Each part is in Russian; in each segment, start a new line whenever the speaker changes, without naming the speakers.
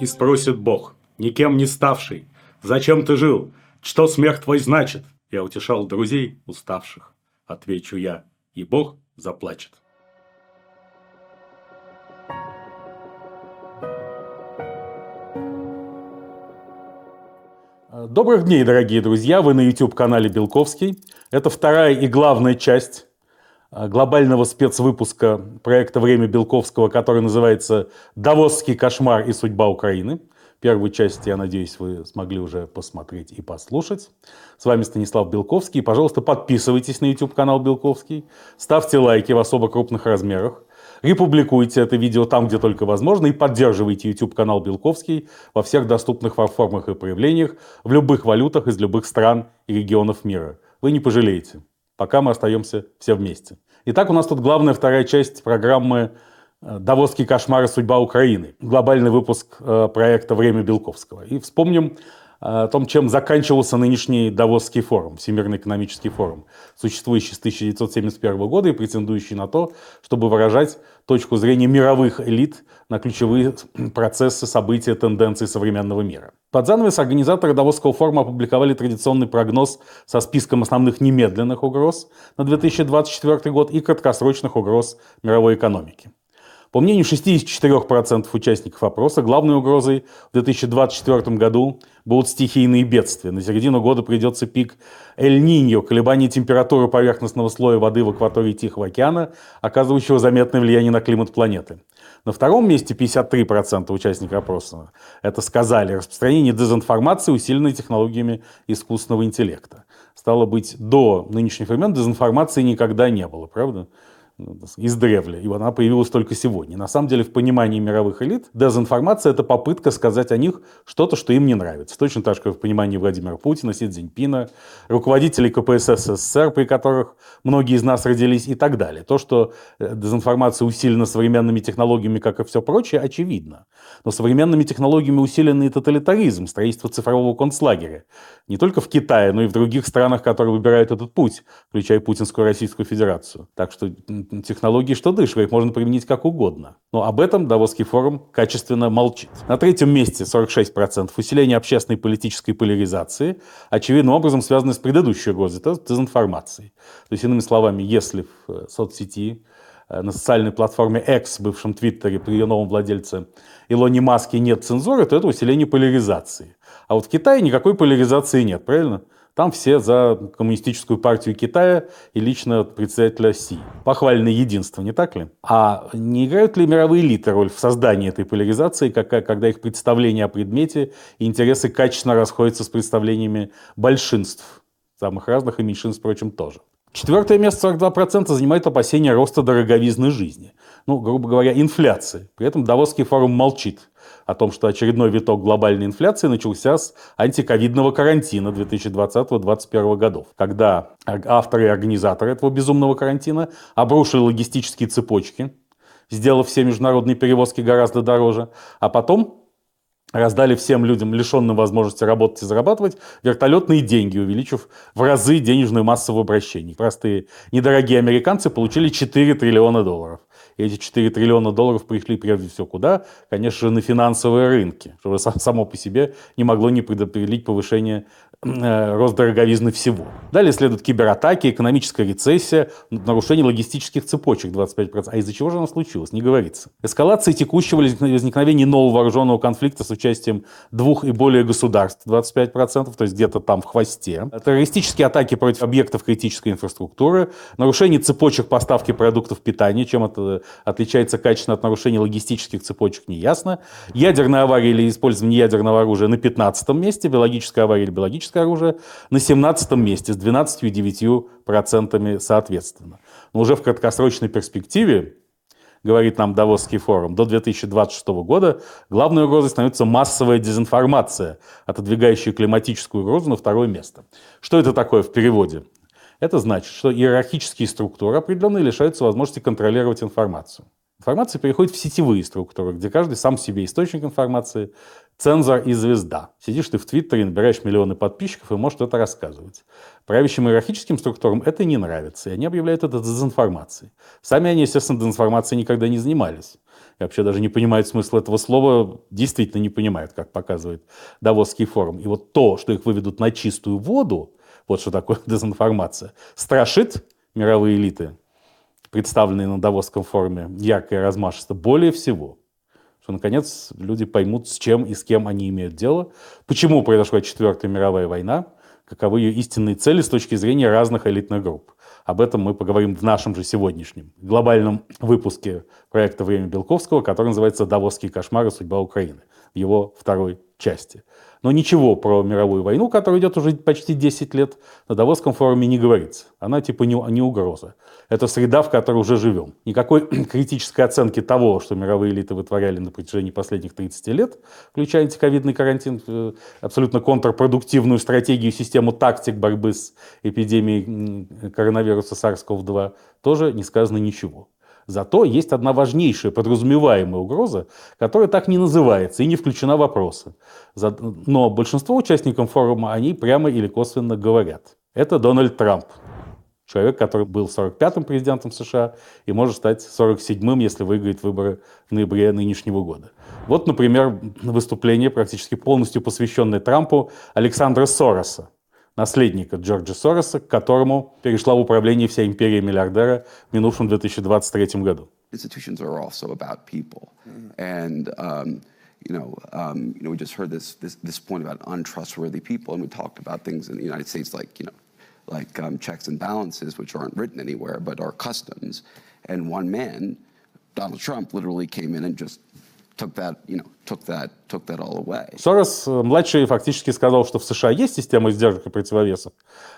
И спросит Бог, никем не ставший, зачем ты жил, что смех твой значит? Я утешал друзей уставших. Отвечу я, и Бог заплачет.
Добрых дней, дорогие друзья! Вы на YouTube-канале Белковский. Это вторая и главная часть глобального спецвыпуска проекта «Время Белковского», который называется «Давосский кошмар и судьба Украины». Первую часть, я надеюсь, вы смогли уже посмотреть и послушать. С вами Станислав Белковский. Пожалуйста, подписывайтесь на YouTube-канал Белковский, ставьте лайки в особо крупных размерах, републикуйте это видео там, где только возможно, и поддерживайте YouTube-канал Белковский во всех доступных формах и проявлениях, в любых валютах из любых стран и регионов мира. Вы не пожалеете пока мы остаемся все вместе. Итак, у нас тут главная вторая часть программы э, «Давосский кошмар и судьба Украины». Глобальный выпуск э, проекта «Время Белковского». И вспомним о том, чем заканчивался нынешний Давосский форум, Всемирный экономический форум, существующий с 1971 года и претендующий на то, чтобы выражать точку зрения мировых элит на ключевые процессы, события, тенденции современного мира. Под занавес организаторы Давосского форума опубликовали традиционный прогноз со списком основных немедленных угроз на 2024 год и краткосрочных угроз мировой экономики. По мнению 64% участников опроса, главной угрозой в 2024 году будут стихийные бедствия. На середину года придется пик Эль-Ниньо, колебание температуры поверхностного слоя воды в акватории Тихого океана, оказывающего заметное влияние на климат планеты. На втором месте 53% участников опроса это сказали распространение дезинформации, усиленной технологиями искусственного интеллекта. Стало быть, до нынешних времен дезинформации никогда не было, правда? Издревле, и она появилась только сегодня. На самом деле, в понимании мировых элит, дезинформация – это попытка сказать о них что-то, что им не нравится. Точно так же, как в понимании Владимира Путина, Си Цзиньпина, руководителей КПСС СССР, при которых многие из нас родились и так далее. То, что э, дезинформация усилена современными технологиями, как и все прочее, очевидно. Но современными технологиями усиленный тоталитаризм, строительство цифрового концлагеря. Не только в Китае, но и в других странах, которые выбирают этот путь, включая Путинскую Российскую Федерацию. Так что технологии что дышь, их можно применить как угодно. Но об этом Давосский форум качественно молчит. На третьем месте 46% усиление общественной и политической поляризации, очевидным образом связано с предыдущей угрозой, то есть дезинформацией. То есть, иными словами, если в э, соцсети э, на социальной платформе X, бывшем Твиттере, при ее новом владельце Илоне Маске нет цензуры, то это усиление поляризации. А вот в Китае никакой поляризации нет, правильно? Там все за коммунистическую партию Китая и лично председателя Си. Похвальное единство, не так ли? А не играют ли мировые элиты роль в создании этой поляризации, когда их представления о предмете и интересы качественно расходятся с представлениями большинств, самых разных и меньшинств, впрочем, тоже? Четвертое место 42% занимает опасения роста дороговизны жизни. Ну, грубо говоря, инфляции. При этом Давосский форум молчит о том, что очередной виток глобальной инфляции начался с антиковидного карантина 2020-2021 годов, когда авторы и организаторы этого безумного карантина обрушили логистические цепочки, сделав все международные перевозки гораздо дороже, а потом раздали всем людям, лишенным возможности работать и зарабатывать, вертолетные деньги, увеличив в разы денежную массу в обращении. Простые недорогие американцы получили 4 триллиона долларов. Эти 4 триллиона долларов пришли прежде всего куда? Конечно же, на финансовые рынки, что само по себе не могло не предопределить повышение рост дороговизны всего. Далее следуют кибератаки, экономическая рецессия, нарушение логистических цепочек 25%. А из-за чего же оно случилось? Не говорится. Эскалация текущего возникновения нового вооруженного конфликта с участием двух и более государств 25%, то есть где-то там в хвосте. Террористические атаки против объектов критической инфраструктуры, нарушение цепочек поставки продуктов питания, чем это отличается качественно от нарушения логистических цепочек, не ясно. Ядерная авария или использование ядерного оружия на 15 месте, биологическая авария или биологическая химическое оружие на 17 месте с 12,9% соответственно. Но уже в краткосрочной перспективе, говорит нам Давосский форум, до 2026 года главной угрозой становится массовая дезинформация, отодвигающая климатическую угрозу на второе место. Что это такое в переводе? Это значит, что иерархические структуры определенные лишаются возможности контролировать информацию. Информация переходит в сетевые структуры, где каждый сам себе источник информации, цензор и звезда. Сидишь ты в Твиттере, набираешь миллионы подписчиков и можешь это рассказывать. Правящим иерархическим структурам это не нравится, и они объявляют это дезинформацией. Сами они, естественно, дезинформацией никогда не занимались. и вообще даже не понимают смысл этого слова, действительно не понимают, как показывает Давосский форум. И вот то, что их выведут на чистую воду, вот что такое дезинформация, страшит мировые элиты, представленные на Давосском форуме, ярко и размашисто, более всего – что, наконец, люди поймут, с чем и с кем они имеют дело, почему произошла Четвертая мировая война, каковы ее истинные цели с точки зрения разных элитных групп. Об этом мы поговорим в нашем же сегодняшнем глобальном выпуске проекта «Время Белковского», который называется «Давосские кошмары. Судьба Украины» в его второй части. Но ничего про мировую войну, которая идет уже почти 10 лет, на Давосском форуме не говорится. Она типа не, не угроза. Это среда, в которой уже живем. Никакой критической оценки того, что мировые элиты вытворяли на протяжении последних 30 лет, включая антиковидный карантин, э, абсолютно контрпродуктивную стратегию, систему тактик борьбы с эпидемией коронавируса SARS-CoV-2, тоже не сказано ничего. Зато есть одна важнейшая подразумеваемая угроза, которая так не называется и не включена в вопросы. Но большинство участников форума они прямо или косвенно говорят. Это Дональд Трамп. Человек, который был 45-м президентом США и может стать 47-м, если выиграет выборы в ноябре нынешнего года. Вот, например, выступление, практически полностью посвященное Трампу, Александра Сороса, наследника Джорджа Сороса, к которому перешла в управление вся империя миллиардера в минувшем 2023 году. Institutions are also about people. And, um, you know, um, you know, we just heard this, this, this point about untrustworthy people, and we talked about things in the United States like, you know, like um, checks and balances, which aren't written anywhere, but are customs. And one man, Donald Trump, literally came in and just took that, you know, took. Сорос э, младший фактически сказал, что в США есть система издержек и противовесов,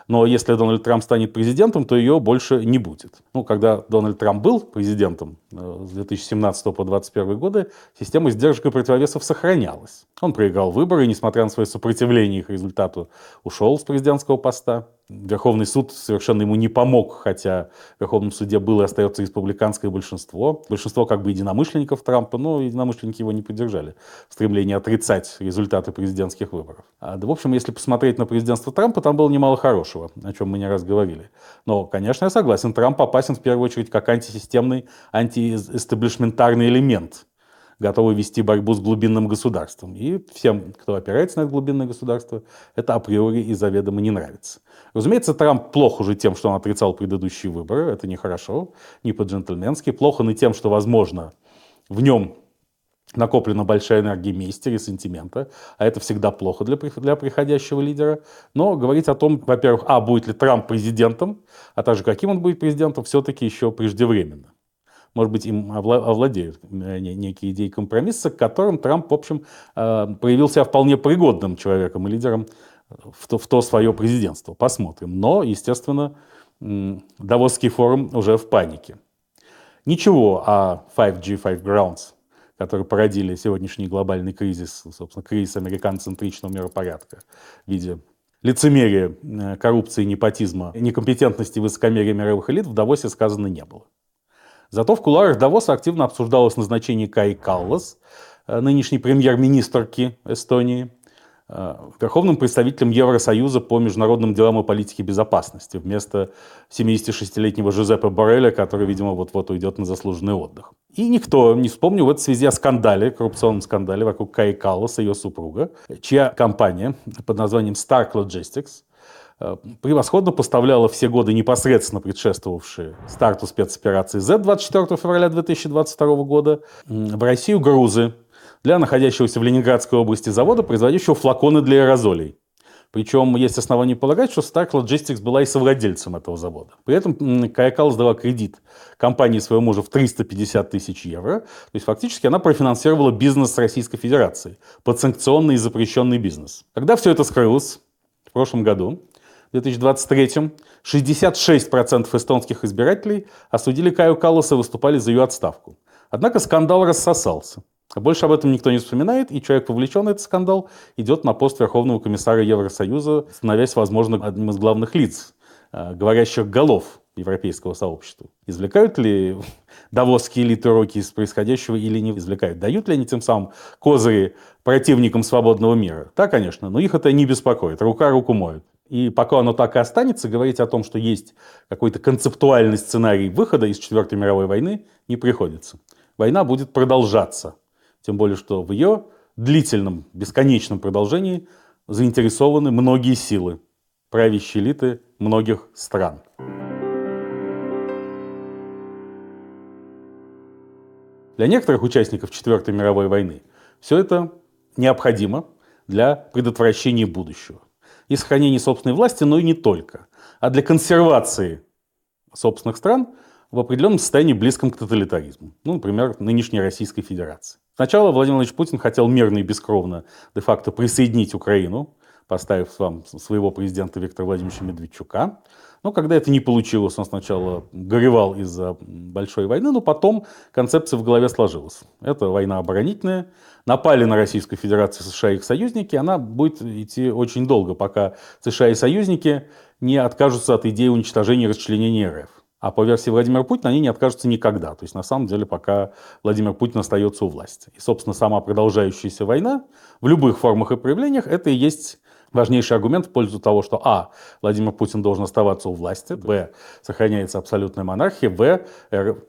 но если Дональд Трамп станет президентом, то ее больше не будет. Ну, когда Дональд Трамп был президентом э, с 2017 по 2021 годы, система издержек и противовесов сохранялась. Он проиграл выборы, и, несмотря на свое сопротивление их результату, ушел с президентского поста. Верховный суд совершенно ему не помог, хотя в Верховном суде было и остается республиканское большинство. Большинство как бы единомышленников Трампа, но единомышленники его не поддержали в стремлении отрицать результаты президентских выборов. А, в общем, если посмотреть на президентство Трампа, там было немало хорошего, о чем мы не раз говорили. Но, конечно, я согласен, Трамп опасен в первую очередь как антисистемный, антиэстаблишментарный элемент готовы вести борьбу с глубинным государством. И всем, кто опирается на это глубинное государство, это априори и заведомо не нравится. Разумеется, Трамп плох уже тем, что он отрицал предыдущие выборы. Это нехорошо, не по-джентльменски. Плохо и тем, что, возможно, в нем накоплена большая энергия мести, ресентимента, а это всегда плохо для, для приходящего лидера. Но говорить о том, во-первых, а, будет ли Трамп президентом, а также каким он будет президентом, все-таки еще преждевременно может быть, им овладеют э, некие идеи компромисса, к которым Трамп, в общем, э, проявил себя вполне пригодным человеком и лидером в то, в то свое президентство. Посмотрим. Но, естественно, Давосский форум уже в панике. Ничего о 5G, 5 Grounds, которые породили сегодняшний глобальный кризис, собственно, кризис американоцентричного миропорядка в виде лицемерия, э, коррупции, непотизма, некомпетентности высокомерия мировых элит в Давосе сказано не было. Зато в кулуарах Давоса активно обсуждалось назначение Каи Каллас, э, нынешней премьер-министрки Эстонии, верховным представителем Евросоюза по международным делам и политике безопасности вместо 76-летнего Жозепа Борреля, который, видимо, вот-вот уйдет на заслуженный отдых. И никто не вспомнил в этой связи о скандале, коррупционном скандале вокруг Каи Каллас и ее супруга, чья компания под названием Stark Logistics – Э, превосходно поставляла все годы непосредственно предшествовавшие старту спецоперации Z 24 февраля 2022 года в Россию грузы для находящегося в Ленинградской области завода, производящего флаконы для аэрозолей. Причем есть основания полагать, что Stark Logistics была и совладельцем этого завода. При этом Каякал сдала кредит компании своего мужа в 350 тысяч евро. То есть фактически она профинансировала бизнес Российской Федерации, подсанкционный и запрещенный бизнес. Когда все это скрылось в прошлом году, 2023 66% эстонских избирателей осудили Каю Калласа и выступали за ее отставку. Однако скандал рассосался. Больше об этом никто не вспоминает, и человек, вовлеченный в этот скандал, идет на пост Верховного комиссара Евросоюза, становясь, возможно, одним из главных лиц, э, говорящих голов европейского сообщества. Извлекают ли давосские элиты уроки из происходящего или не извлекают? Дают ли они тем самым козыри противникам свободного мира? Да, конечно, но их это не беспокоит. Рука руку моет. И пока оно так и останется, говорить о том, что есть какой-то концептуальный сценарий выхода из Четвертой мировой войны, не приходится. война будет продолжаться. Тем более, что в ее длительном, бесконечном продолжении заинтересованы многие силы, правящие элиты многих стран. Для некоторых участников Четвертой мировой войны все это необходимо для предотвращения будущего и сохранения собственной власти, но и не только, а для консервации собственных стран в определенном состоянии близком к тоталитаризму. Ну, например, нынешней Российской Федерации. Сначала Владимир Владимирович Путин хотел мирно и бескровно де-факто присоединить Украину, поставив вам своего президента Виктора Владимировича Медведчука. Но когда это не получилось, он сначала горевал из-за большой войны, но потом концепция в голове сложилась. Это война оборонительная. Напали на Российскую Федерацию США и их союзники. Она будет идти очень долго, пока США и союзники не откажутся от идеи уничтожения и расчленения РФ. А по версии Владимира Путина они не откажутся никогда. То есть на самом деле пока Владимир Путин остается у власти. И, собственно, сама продолжающаяся война в любых формах и проявлениях это и есть важнейший аргумент в пользу того, что а. Владимир Путин должен оставаться у власти, б. сохраняется абсолютная монархия, в.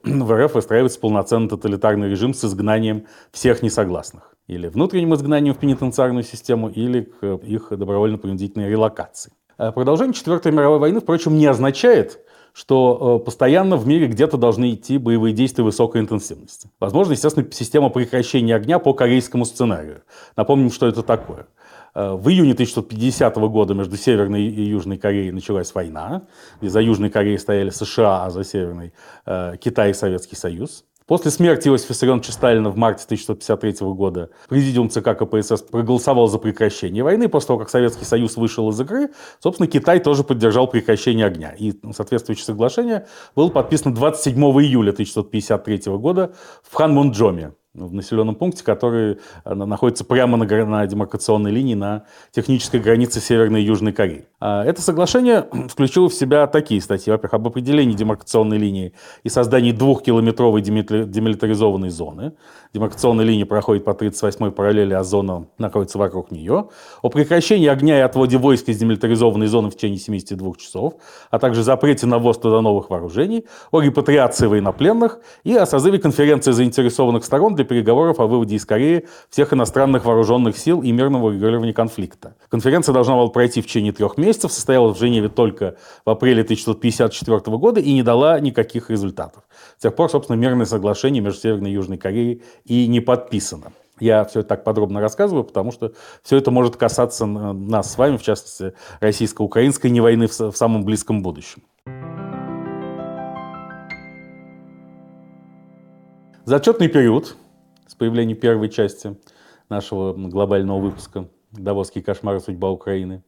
в РФ выстраивается полноценный тоталитарный режим с изгнанием всех несогласных. Или внутренним изгнанием в пенитенциарную систему, или к их добровольно-принудительной релокации. Э, продолжение Четвертой мировой войны, впрочем, не означает, что э, постоянно в мире где-то должны идти боевые действия высокой интенсивности. Возможно, естественно, система прекращения огня по корейскому сценарию. Напомним, что это такое. Э, в июне 1950 года между Северной и Южной Кореей началась война, где за Южной Кореей стояли США, а за Северной э, Китай и Советский Союз. После смерти Иосифа Виссарионовича Сталина в марте 1953 года президиум ЦК КПСС проголосовал за прекращение войны. После того, как Советский Союз вышел из игры, собственно, Китай тоже поддержал прекращение огня. И соответствующее соглашение было подписано 27 июля 1953 года в Ханмунджоме в населенном пункте, который э, находится прямо на, на демаркационной линии на технической границе Северной и Южной Кореи. А это соглашение включило в себя такие статьи. Во-первых, об определении демаркационной линии и создании двухкилометровой демилитаризованной зоны. Демаркационная линия проходит по 38-й параллели, а зона находится вокруг нее. О прекращении огня и отводе войск из демилитаризованной зоны в течение 72 часов, а также запрете на ввоз туда новых вооружений, о репатриации военнопленных и о созыве конференции заинтересованных сторон для переговоров о выводе из Кореи всех иностранных вооруженных сил и мирного регулирования конфликта. Конференция должна была пройти в течение трех месяцев, состоялась в Женеве только в апреле 1954 года и не дала никаких результатов. С тех пор, собственно, мирное соглашение между Северной и Южной Кореей и не подписано. Я все это так подробно рассказываю, потому что все это может касаться нас с вами, в частности, российско-украинской не войны в самом близком будущем. Зачетный период с появлением первой части нашего глобального выпуска «Давосский кошмар. Судьба Украины».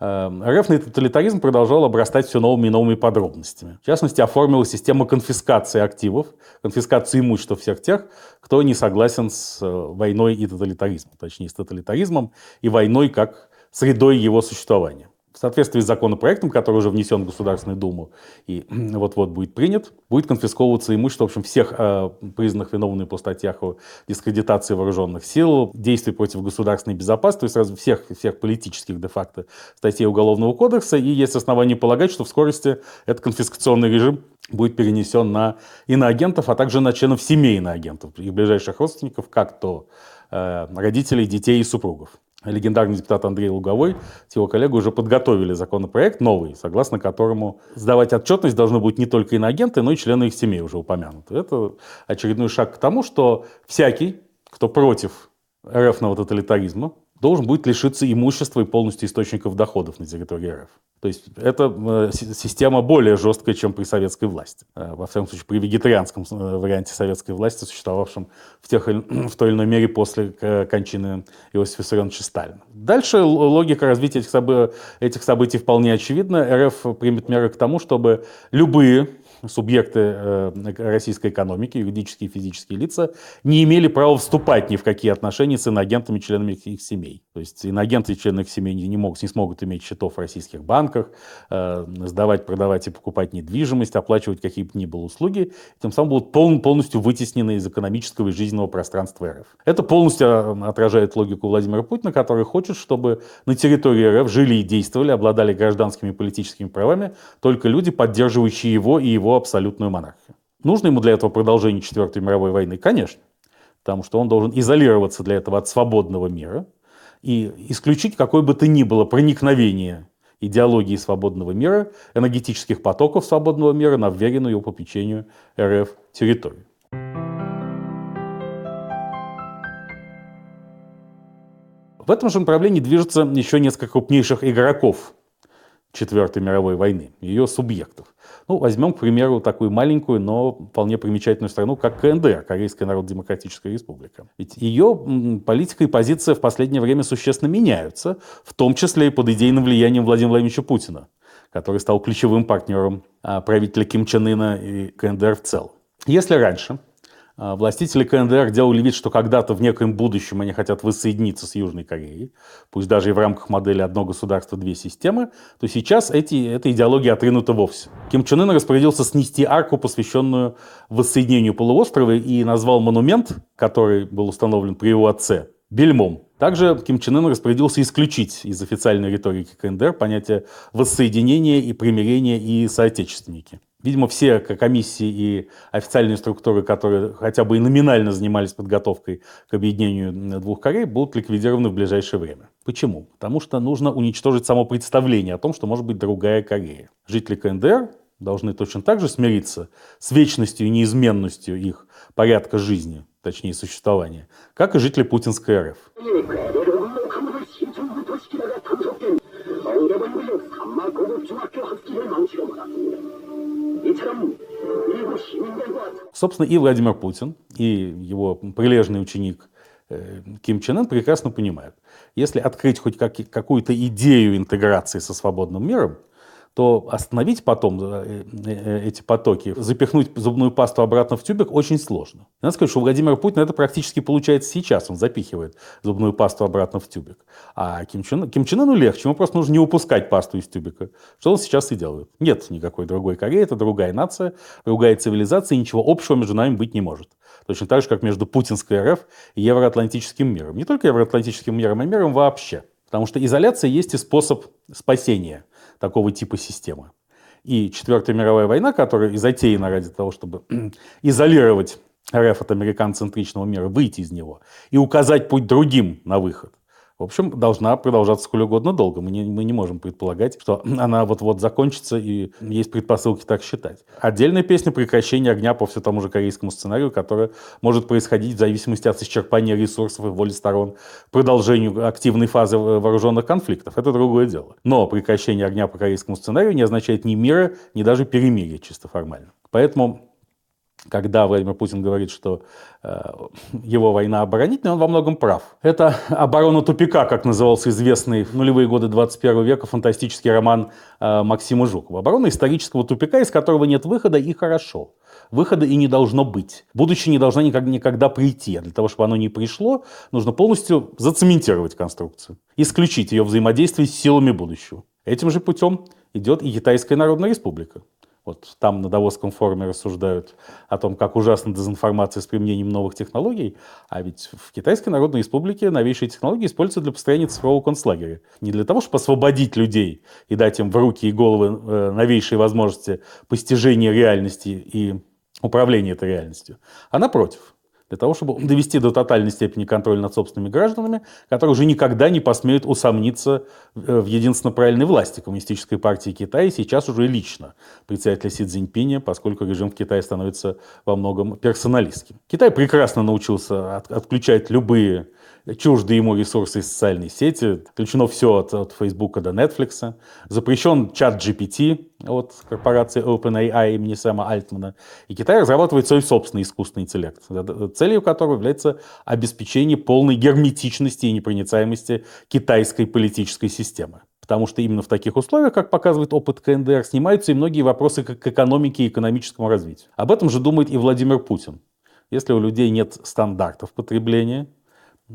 Эм, РФный тоталитаризм продолжал обрастать все новыми и новыми подробностями. В частности, оформила система конфискации активов, конфискации имущества всех тех, кто не согласен с э, войной и тоталитаризмом, точнее, с тоталитаризмом и войной как средой его существования в соответствии с законопроектом, который уже внесен в Государственную Думу и вот-вот будет принят, будет конфисковываться имущество, в общем, всех э, признанных виновными по статьях о дискредитации вооруженных сил, действий против государственной безопасности, то есть всех, всех политических де-факто статей Уголовного кодекса, и есть основания полагать, что в скорости этот конфискационный режим будет перенесен на иноагентов, а также на членов семей иноагентов, их ближайших родственников, как то э, родителей, детей и супругов легендарный депутат Андрей Луговой с его коллегой уже подготовили законопроект новый, согласно которому сдавать отчетность должны будут не только иноагенты, но и члены их семей уже упомянуты. Это очередной шаг к тому, что всякий, кто против РФного тоталитаризма, должен будет лишиться имущества и полностью источников доходов на территории. То есть это э, система более жесткая, чем при советской власти. Э, во всяком случае, при вегетарианском э, варианте советской власти, существовавшем в, тех, в той или иной мере после кончины Иосифа Виссарионовича Сталина. Дальше логика развития этих, событий, этих событий вполне очевидна. РФ примет меры к тому, чтобы любые субъекты э, российской экономики, юридические и физические лица, не имели права вступать ни в какие отношения с иноагентами, членами их, семей. То есть иноагенты и члены их семей не, могут, не смогут иметь счетов в российских банках, э, сдавать, продавать и покупать недвижимость, оплачивать какие бы ни было услуги, тем самым будут пол, полностью вытеснены из экономического и жизненного пространства РФ. Это полностью э, отражает логику Владимира Путина, который хочет, чтобы на территории РФ жили и действовали, обладали гражданскими и политическими правами только люди, поддерживающие его и его абсолютную монархию. Нужно ему для этого продолжение Четвертой мировой войны? Конечно. Потому что он должен изолироваться для этого от свободного мира и исключить какое бы то ни было проникновение идеологии свободного мира, энергетических потоков свободного мира на вверенную его попечению РФ территорию. В этом же направлении движется еще несколько крупнейших игроков Четвертой мировой войны, ее субъектов. Ну, возьмем, к примеру, такую маленькую, но вполне примечательную страну, как КНДР, Корейская Народно-Демократическая Республика. Ведь ее политика и позиция в последнее время существенно меняются, в том числе и под идейным влиянием Владимира Владимировича Путина, который стал ключевым партнером а, правителя Ким Чен Ына и КНДР в целом. Если раньше властители КНДР делали вид, что когда-то в некоем будущем они хотят воссоединиться с Южной Кореей, пусть даже и в рамках модели «одно государство, две системы», то сейчас эти, эта идеология отринута вовсе. Ким Чен Ын распорядился снести арку, посвященную воссоединению полуострова, и назвал монумент, который был установлен при его отце, бельмом. Также Ким Чен Ын распорядился исключить из официальной риторики КНДР понятие воссоединения и примирения и соотечественники. Видимо, все комиссии и официальные структуры, которые хотя бы и номинально занимались подготовкой к объединению двух Корей, будут ликвидированы в ближайшее время. Почему? Потому что нужно уничтожить само представление о том, что может быть другая Корея. Жители КНДР должны точно так же смириться с вечностью и неизменностью их порядка жизни, точнее существования, как и жители Путинской РФ. Собственно, и Владимир Путин, и его прилежный ученик э, Ким Чен Ын прекрасно понимают, если открыть хоть какую-то идею интеграции со свободным миром, то остановить потом э, э, эти потоки, запихнуть зубную пасту обратно в тюбик очень сложно. Надо сказать, что у Владимира Путина это практически получается сейчас. Он запихивает зубную пасту обратно в тюбик. А Ким Чен, Ким Чен Ыну легче. Ему просто нужно не упускать пасту из тюбика. Что он сейчас и делает. Нет никакой другой Кореи. Это другая нация, другая цивилизация. И ничего общего между нами быть не может. Точно так же, как между путинской РФ и евроатлантическим миром. Не только евроатлантическим миром, а миром вообще. Потому что изоляция есть и способ спасения – такого типа системы. И Четвертая мировая война, которая и затеяна ради того, чтобы изолировать РФ от американцентричного мира, выйти из него и указать путь другим на выход, в общем, должна продолжаться сколь угодно долго. Мы не, мы не можем предполагать, что она вот-вот закончится, и есть предпосылки так считать. Отдельная песня прекращения огня по все тому же корейскому сценарию, которая может происходить в зависимости от исчерпания ресурсов и воли сторон, продолжению активной фазы вооруженных конфликтов. Это другое дело. Но прекращение огня по корейскому сценарию не означает ни мира, ни даже перемирия чисто формально. Поэтому когда Владимир Путин говорит, что э, его война оборонительная, он во многом прав. Это «Оборона тупика», как назывался известный в нулевые годы 21 века фантастический роман э, Максима Жукова. Оборона исторического тупика, из которого нет выхода, и хорошо. Выхода и не должно быть. Будущее не должно никогда, никогда прийти. А для того, чтобы оно не пришло, нужно полностью зацементировать конструкцию. Исключить ее взаимодействие с силами будущего. Этим же путем идет и Китайская Народная Республика. Вот там на Давосском форуме рассуждают о том, как ужасна дезинформация с применением новых технологий, а ведь в Китайской Народной Республике новейшие технологии используются для построения цифрового концлагеря. Не для того, чтобы освободить людей и дать им в руки и головы э, новейшие возможности постижения реальности и управления этой реальностью, а напротив, для того, чтобы довести до тотальной степени контроля над собственными гражданами, которые уже никогда не посмеют усомниться э, в единственно правильной власти Коммунистической партии Китая, сейчас уже лично председателя Си Цзиньпиня, поскольку режим в Китае становится во многом персоналистским. Китай прекрасно научился от, отключать любые чуждые ему ресурсы из социальной сети, включено все от, от Facebook до Netflix, запрещен чат GPT от корпорации OpenAI имени Сэма Альтмана, и Китай разрабатывает свой собственный искусственный интеллект, целью которого является обеспечение полной герметичности и непроницаемости китайской политической системы. Потому что именно в таких условиях, как показывает опыт КНДР, снимаются и многие вопросы к экономике и экономическому развитию. Об этом же думает и Владимир Путин. Если у людей нет стандартов потребления,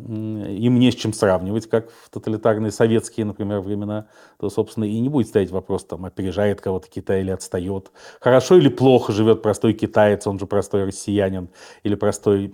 им не с чем сравнивать, как в тоталитарные советские, например, времена, то, собственно, и не будет стоять вопрос, там, опережает кого-то Китай или отстает. Хорошо или плохо живет простой китаец, он же простой россиянин, или простой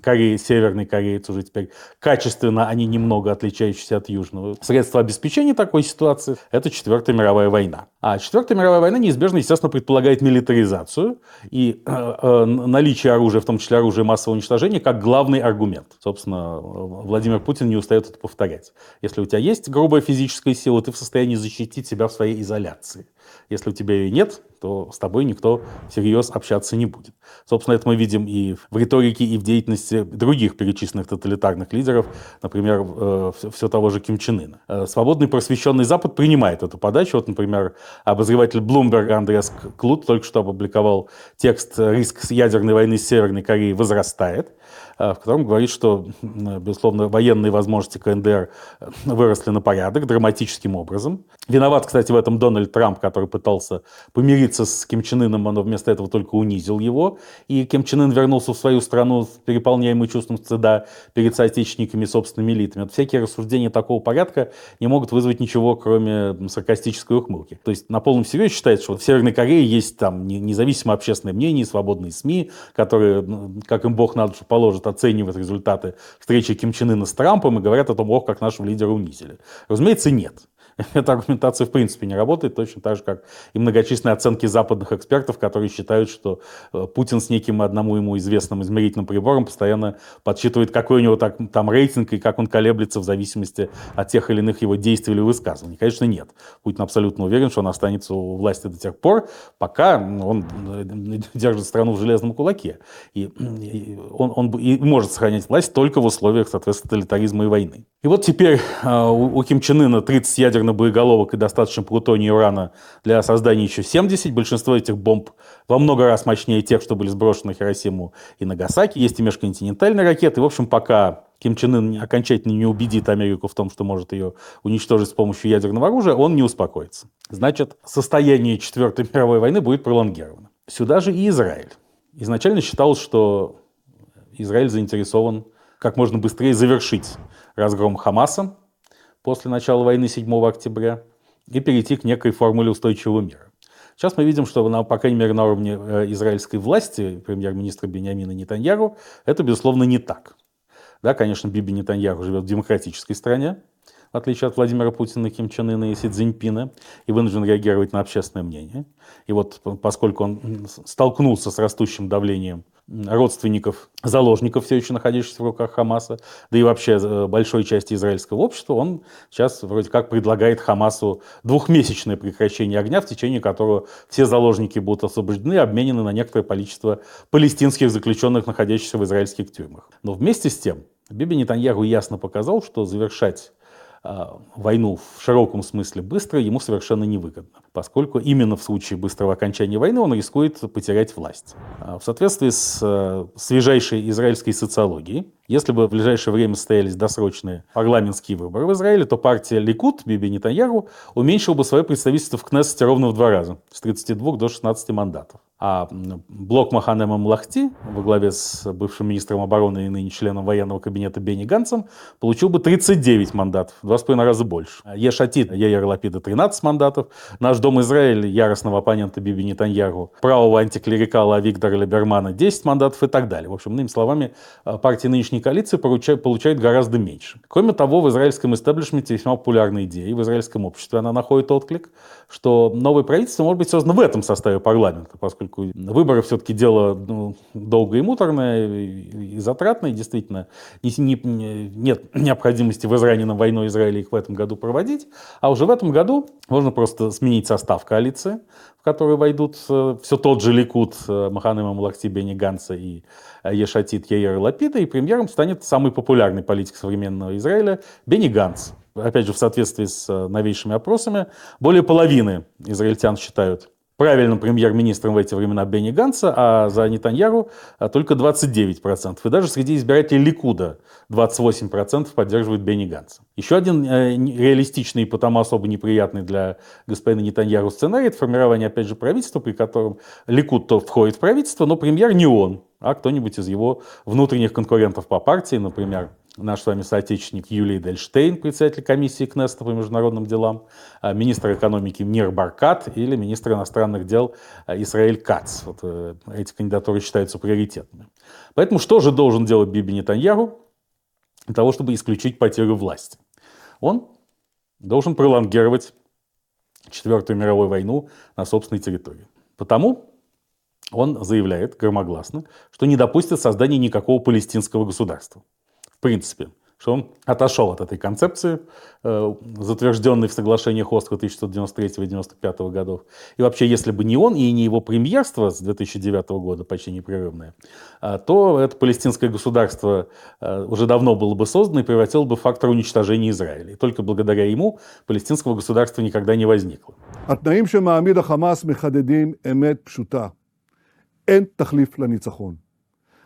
кореец, северный кореец уже теперь. Качественно они немного отличающиеся от южного. Средство обеспечения такой ситуации – это Четвертая мировая война. А Четвертая мировая война неизбежно, естественно, предполагает милитаризацию и э, э, наличие оружия, в том числе оружия массового уничтожения, как главный аргумент. Собственно, Владимир Путин не устает это повторять. Если у тебя есть грубая физическая сила, ты в состоянии защитить себя в своей изоляции. Если у тебя ее нет, то с тобой никто всерьез общаться не будет. Собственно, это мы видим и в риторике, и в деятельности других перечисленных тоталитарных лидеров, например, э, все того же Ким Чен Ына. Э, свободный просвещенный Запад принимает эту подачу. Вот, например, обозреватель Bloomberg Андреас Клут только что опубликовал текст «Риск ядерной войны с Северной Кореей возрастает». Э, в котором говорит, что, безусловно, военные возможности КНДР э, выросли на порядок драматическим образом. Виноват, кстати, в этом Дональд Трамп, который пытался помириться с Ким Чен Ыном, но вместо этого только унизил его. И Ким Чен Ын вернулся в свою страну, переполняемый чувством стыда перед соотечественниками и собственными элитами. Вот всякие рассуждения такого порядка не могут вызвать ничего, кроме саркастической ухмылки. То есть на полном серьезе считается, что в Северной Корее есть там независимое общественное мнение, свободные СМИ, которые, как им Бог на душу положит, оценивают результаты встречи Ким Чен Ына с Трампом и говорят о том, ох, как нашего лидера унизили. Разумеется, нет. Эта аргументация в принципе не работает, точно так же, как и многочисленные оценки западных экспертов, которые считают, что э, Путин с неким одному ему известным измерительным прибором постоянно подсчитывает, какой у него так, там рейтинг и как он колеблется в зависимости от тех или иных его действий или высказываний. Конечно, нет. Путин абсолютно уверен, что он останется у власти до тех пор, пока он э, держит страну в железном кулаке. И он, он и может сохранять власть только в условиях, соответственно, тоталитаризма и войны. И вот теперь э, у Ким Чен Ына 30 ядерных ядерных боеголовок и достаточно плутония и урана для создания еще 70. Большинство этих бомб во много раз мощнее тех, что были сброшены на Хиросиму и Нагасаки. Есть и межконтинентальные ракеты. В общем, пока Ким Чен Ын окончательно не убедит Америку в том, что может ее уничтожить с помощью ядерного оружия, он не успокоится. Значит, состояние Четвертой мировой войны будет пролонгировано. Сюда же и Израиль. Изначально считалось, что Израиль заинтересован как можно быстрее завершить разгром Хамаса, после начала войны 7 октября и перейти к некой формуле устойчивого мира. Сейчас мы видим, что, на, по крайней мере, на уровне э, израильской власти, премьер-министра Бениамина Нетаньяру, это, безусловно, не так. Да, конечно, Биби Нетаньяру живет в демократической стране, в отличие от Владимира Путина, Ким Чен Ына и Си Цзиньпина, и вынужден реагировать на общественное мнение. И вот поскольку он столкнулся с растущим давлением родственников заложников, все еще находящихся в руках Хамаса, да и вообще э, большой части израильского общества, он сейчас вроде как предлагает Хамасу двухмесячное прекращение огня, в течение которого все заложники будут освобождены и обменены на некоторое количество палестинских заключенных, находящихся в израильских тюрьмах. Но вместе с тем Биби Нетаньяху ясно показал, что завершать войну в широком смысле быстро ему совершенно невыгодно, поскольку именно в случае быстрого окончания войны он рискует потерять власть. А, в соответствии с э, свежайшей израильской социологией, если бы в ближайшее время состоялись досрочные парламентские выборы в Израиле, то партия Ликут, Биби Нетаньяру, уменьшила бы свое представительство в Кнессете ровно в два раза, с 32 до 16 мандатов. А блок Маханема Млахти во главе с бывшим министром обороны и ныне членом военного кабинета Бенни Ганцем получил бы 39 мандатов, два с половиной раза больше. Ешатит Яир Лапида 13 мандатов. Наш Дом Израиль, яростного оппонента Биби Нетаньяру, правого антиклерикала Виктора Либермана 10 мандатов и так далее. В общем, иными словами, партия нынешней коалиции получает, гораздо меньше. Кроме того, в израильском истеблишменте весьма популярная идея, и в израильском обществе она находит отклик, что новое правительство может быть создано в этом составе парламента, поскольку выборы все-таки дело ну, долгое и муторное, и, затратное, действительно. Не, не, нет необходимости в израненном войной Израиля их в этом году проводить, а уже в этом году можно просто сменить состав коалиции, в которую войдут э, все тот же Ликут э, Маханема Мулахти Бени Ганса и э, Ешатит Яир Лапида, и премьером станет самый популярный политик современного Израиля Бени Ганс. Опять же, в соответствии с новейшими опросами, более половины израильтян считают правильным премьер-министром в эти времена Бенни Ганса, а за Нетаньяру а, только 29%. И даже среди избирателей Ликуда 28% поддерживают Бенни Ганса. Еще один э, реалистичный и потому особо неприятный для господина Нетаньяру сценарий – это формирование, опять же, правительства, при котором Ликуд то входит в правительство, но премьер не он, а кто-нибудь из его внутренних конкурентов по партии, например, наш с вами соотечественник Юлий Дельштейн, председатель комиссии Кнеста по международным делам, а министр экономики Нир Баркат или министр иностранных дел а, Исраиль Кац. Вот э, эти кандидатуры считаются приоритетными. Поэтому что же должен делать Биби Нетаньягу для того, чтобы исключить потерю власти? Он должен пролонгировать Четвертую мировую войну на собственной территории. Потому он заявляет громогласно, что не допустит создания никакого палестинского государства принципе, что он отошел от этой концепции, э, затвержденной в соглашениях Осло 1993 и 1995 годов. И вообще, если бы не он и не его премьерство с 2009 года, почти непрерывное, э, то это палестинское государство э, уже давно было бы создано и превратило бы в фактор уничтожения Израиля. И только благодаря ему палестинского государства никогда не возникло.
התנאים שמעמיד החמאס מחדדים אמת פשוטה. אין תחליף לניצחון.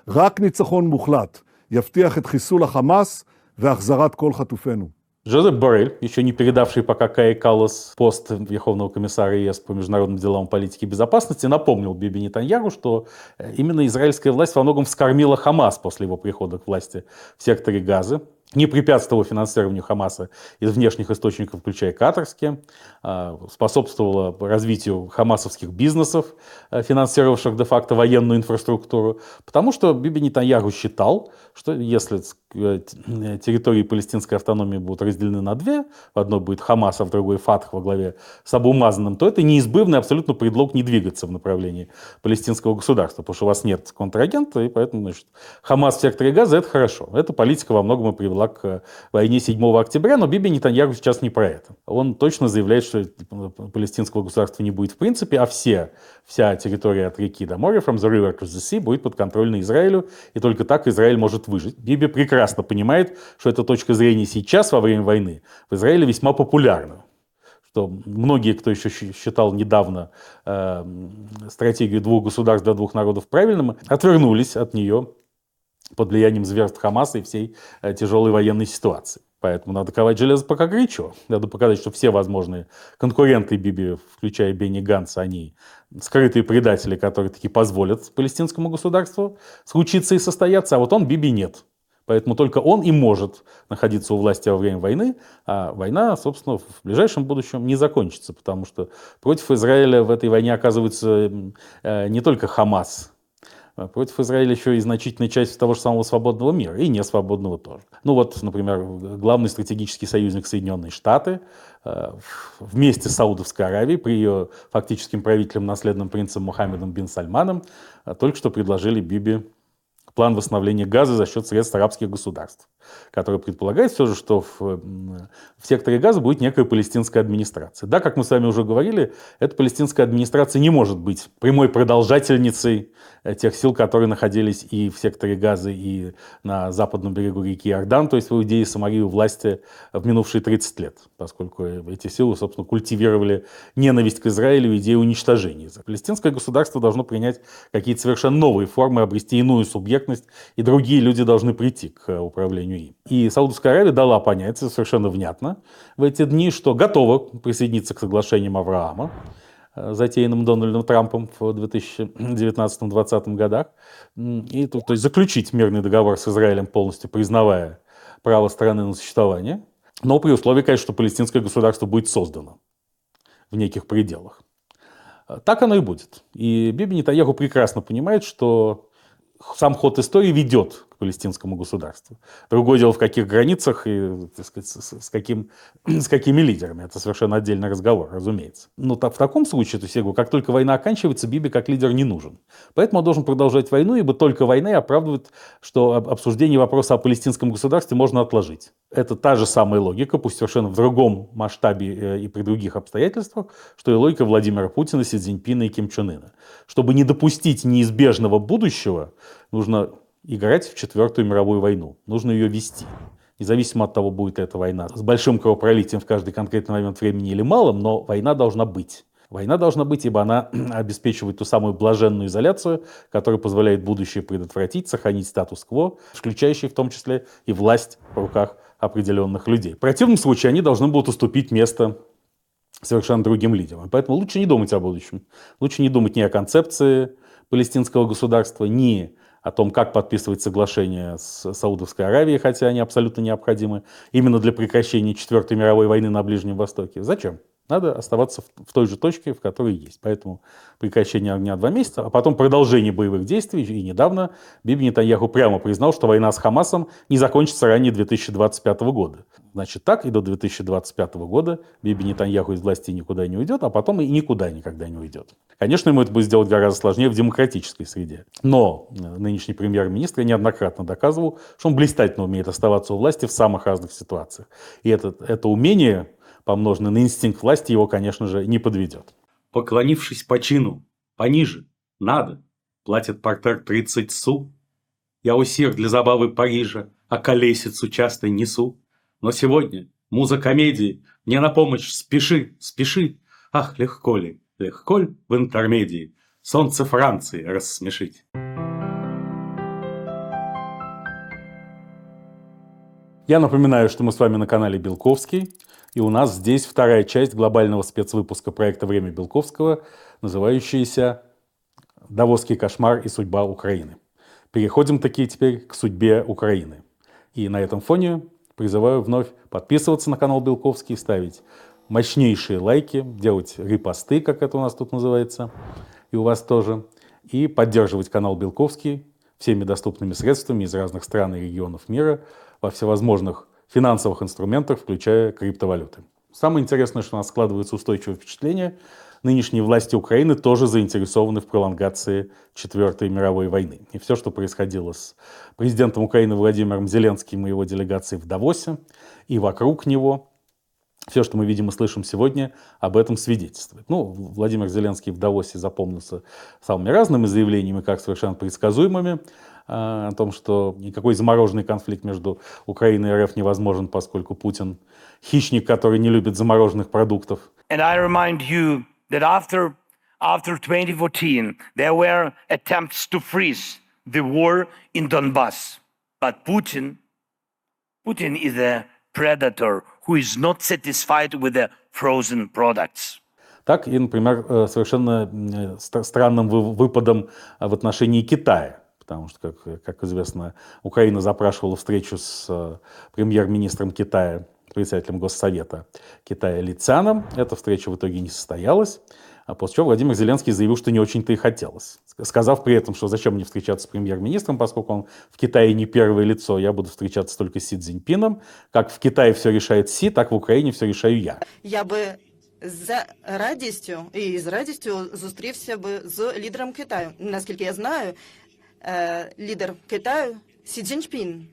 רק ניצחון מוחלט יבטיח את חיסול החמאס והחזרת כל חטופינו.
Жозеп Боррель, еще не передавший пока Кае Каллас пост Верховного комиссара ЕС по международным делам политики и безопасности, напомнил Биби Нетаньягу, что э, именно израильская власть во многом вскормила Хамас после его прихода к власти в секторе Газы, не препятствовало финансированию Хамаса из внешних источников, включая катарские, а, способствовало развитию хамасовских бизнесов, э, финансировавших де-факто военную инфраструктуру, потому что Биби Нетаньягу считал, что если территории палестинской автономии будут разделены на две, в одной будет Хамас, а в другой Фатх во главе с Абумазаном, то это неизбывный абсолютно предлог не двигаться в направлении палестинского государства, потому что у вас нет контрагента, и поэтому значит, Хамас в секторе Газа – это хорошо. Эта политика во многом и привела к войне 7 октября, но Биби Нетаньягу сейчас не про это. Он точно заявляет, что палестинского государства не будет в принципе, а все, вся территория от реки до моря, from the river to the sea, будет подконтрольна Израилю, и только так Израиль может выжить. Биби прекрасно понимает, что эта точка зрения сейчас, во время войны, в Израиле весьма популярна что многие, кто еще считал недавно э, стратегию двух государств для двух народов правильным, отвернулись от нее под влиянием зверств Хамаса и всей э, тяжелой военной ситуации. Поэтому надо ковать железо пока горячо. Надо показать, что все возможные конкуренты Биби, включая Бенни Ганса, они скрытые предатели, которые таки позволят палестинскому государству случиться и состояться, а вот он Биби нет. Поэтому только он и может находиться у власти во время войны, а война, собственно, в ближайшем будущем не закончится, потому что против Израиля в этой войне оказывается э, не только Хамас, а против Израиля еще и значительная часть того же самого свободного мира, и не свободного тоже. Ну вот, например, главный стратегический союзник Соединенные Штаты э, вместе с Саудовской Аравией при ее фактическим правителем, наследным принцем Мухаммедом бин Сальманом, э, только что предложили Биби план восстановления газа за счет средств арабских государств, который предполагает все же, что в, в секторе газа будет некая палестинская администрация. Да, как мы с вами уже говорили, эта палестинская администрация не может быть прямой продолжательницей э, тех сил, которые находились и в секторе газа, и на западном берегу реки Иордан, то есть в Иудее и Самарии власти в минувшие 30 лет, поскольку эти силы, собственно, культивировали ненависть к Израилю и идею уничтожения. Палестинское государство должно принять какие-то совершенно новые формы, обрести иную субъект субъектность, и другие люди должны прийти к э, управлению им. И Саудовская Аравия дала понять совершенно внятно в эти дни, что готова присоединиться к соглашениям Авраама, э, затеянным Дональдом Трампом в 2019-2020 годах, и, то, то есть заключить мирный договор с Израилем, полностью признавая право страны на существование, но при условии, конечно, что палестинское государство будет создано в неких пределах. Так оно и будет. И Биби Нетаньяху прекрасно понимает, что сам ход истории ведет палестинскому государству. Другое дело, в каких границах и так сказать, с, каким, с какими лидерами. Это совершенно отдельный разговор, разумеется. Но так, в таком случае, то есть я говорю, как только война оканчивается, Биби как лидер не нужен. Поэтому он должен продолжать войну, ибо только война оправдывает, что обсуждение вопроса о палестинском государстве можно отложить. Это та же самая логика, пусть совершенно в другом масштабе э, и при других обстоятельствах, что и логика Владимира Путина, Си Цзиньпина и Ким Чен Ына. Чтобы не допустить неизбежного будущего, нужно играть в Четвертую мировую войну. Нужно ее вести. Независимо от того, будет эта война с большим кровопролитием в каждый конкретный момент времени или малым, но война должна быть. Война должна быть, ибо она обеспечивает ту самую блаженную изоляцию, которая позволяет будущее предотвратить, сохранить статус-кво, включающий в том числе и власть в руках определенных людей. В противном случае они должны будут уступить место совершенно другим лидерам. Поэтому лучше не думать о будущем. Лучше не думать ни о концепции палестинского государства, ни о том, как подписывать соглашения с Саудовской Аравией, хотя они абсолютно необходимы именно для прекращения Четвертой мировой войны на Ближнем Востоке. Зачем? Надо оставаться в, той же точке, в которой есть. Поэтому прекращение огня два месяца, а потом продолжение боевых действий. И недавно Биби Нетаньяху прямо признал, что война с Хамасом не закончится ранее 2025 года. Значит, так и до 2025 года Биби Нетаньяху из власти никуда не уйдет, а потом и никуда никогда не уйдет. Конечно, ему это будет сделать гораздо сложнее в демократической среде. Но э, нынешний премьер-министр неоднократно доказывал, что он блистательно умеет оставаться у власти в самых разных ситуациях. И это, это умение помноженный на инстинкт власти, его, конечно же, не подведет.
Поклонившись по чину, пониже, надо, платит портер 30 су. Я усер для забавы Парижа, а колесицу часто несу. Но сегодня, муза комедии, мне на помощь спеши, спеши. Ах, легко ли, легко ли в интермедии солнце Франции рассмешить.
Я напоминаю, что мы с вами на канале Белковский. И у нас здесь вторая часть глобального спецвыпуска проекта «Время Белковского», называющаяся «Давосский кошмар и судьба Украины». Переходим такие теперь к судьбе Украины. И на этом фоне призываю вновь подписываться на канал Белковский, ставить мощнейшие лайки, делать репосты, как это у нас тут называется, и у вас тоже, и поддерживать канал Белковский всеми доступными средствами из разных стран и регионов мира во всевозможных финансовых инструментах, включая криптовалюты. Самое интересное, что у нас складывается устойчивое впечатление, нынешние власти Украины тоже заинтересованы в пролонгации Четвертой мировой войны. И все, что происходило с президентом Украины Владимиром Зеленским и его делегацией в Давосе и вокруг него, все, что мы видим и слышим сегодня, об этом свидетельствует. Ну, Владимир Зеленский в Давосе запомнился самыми разными заявлениями, как совершенно предсказуемыми. А, о том, что никакой замороженный конфликт между Украиной и РФ невозможен, поскольку Путин хищник, который не любит замороженных продуктов.
And I remind you that after, after 2014, there were attempts to freeze the war in Donbass. But Putin, Putin is a predator who is not satisfied with the frozen products.
Так и, например, э, совершенно э, странным выпадом в отношении Китая потому что, как, как известно, Украина запрашивала встречу с э, премьер-министром Китая, председателем Госсовета Китая Лицаном. Эта встреча в итоге не состоялась, а после чего Владимир Зеленский заявил, что не очень-то и хотелось. Сказав при этом, что зачем мне встречаться с премьер-министром, поскольку он в Китае не первое лицо, я буду встречаться только с Си Цзиньпином. Как в Китае все решает Си, так в Украине все решаю я.
Я бы за радістю і з радістю зустрівся би з лідером Китаю. Наскільки я знаю, Е, лідер Китаю Сі Цзіньпін.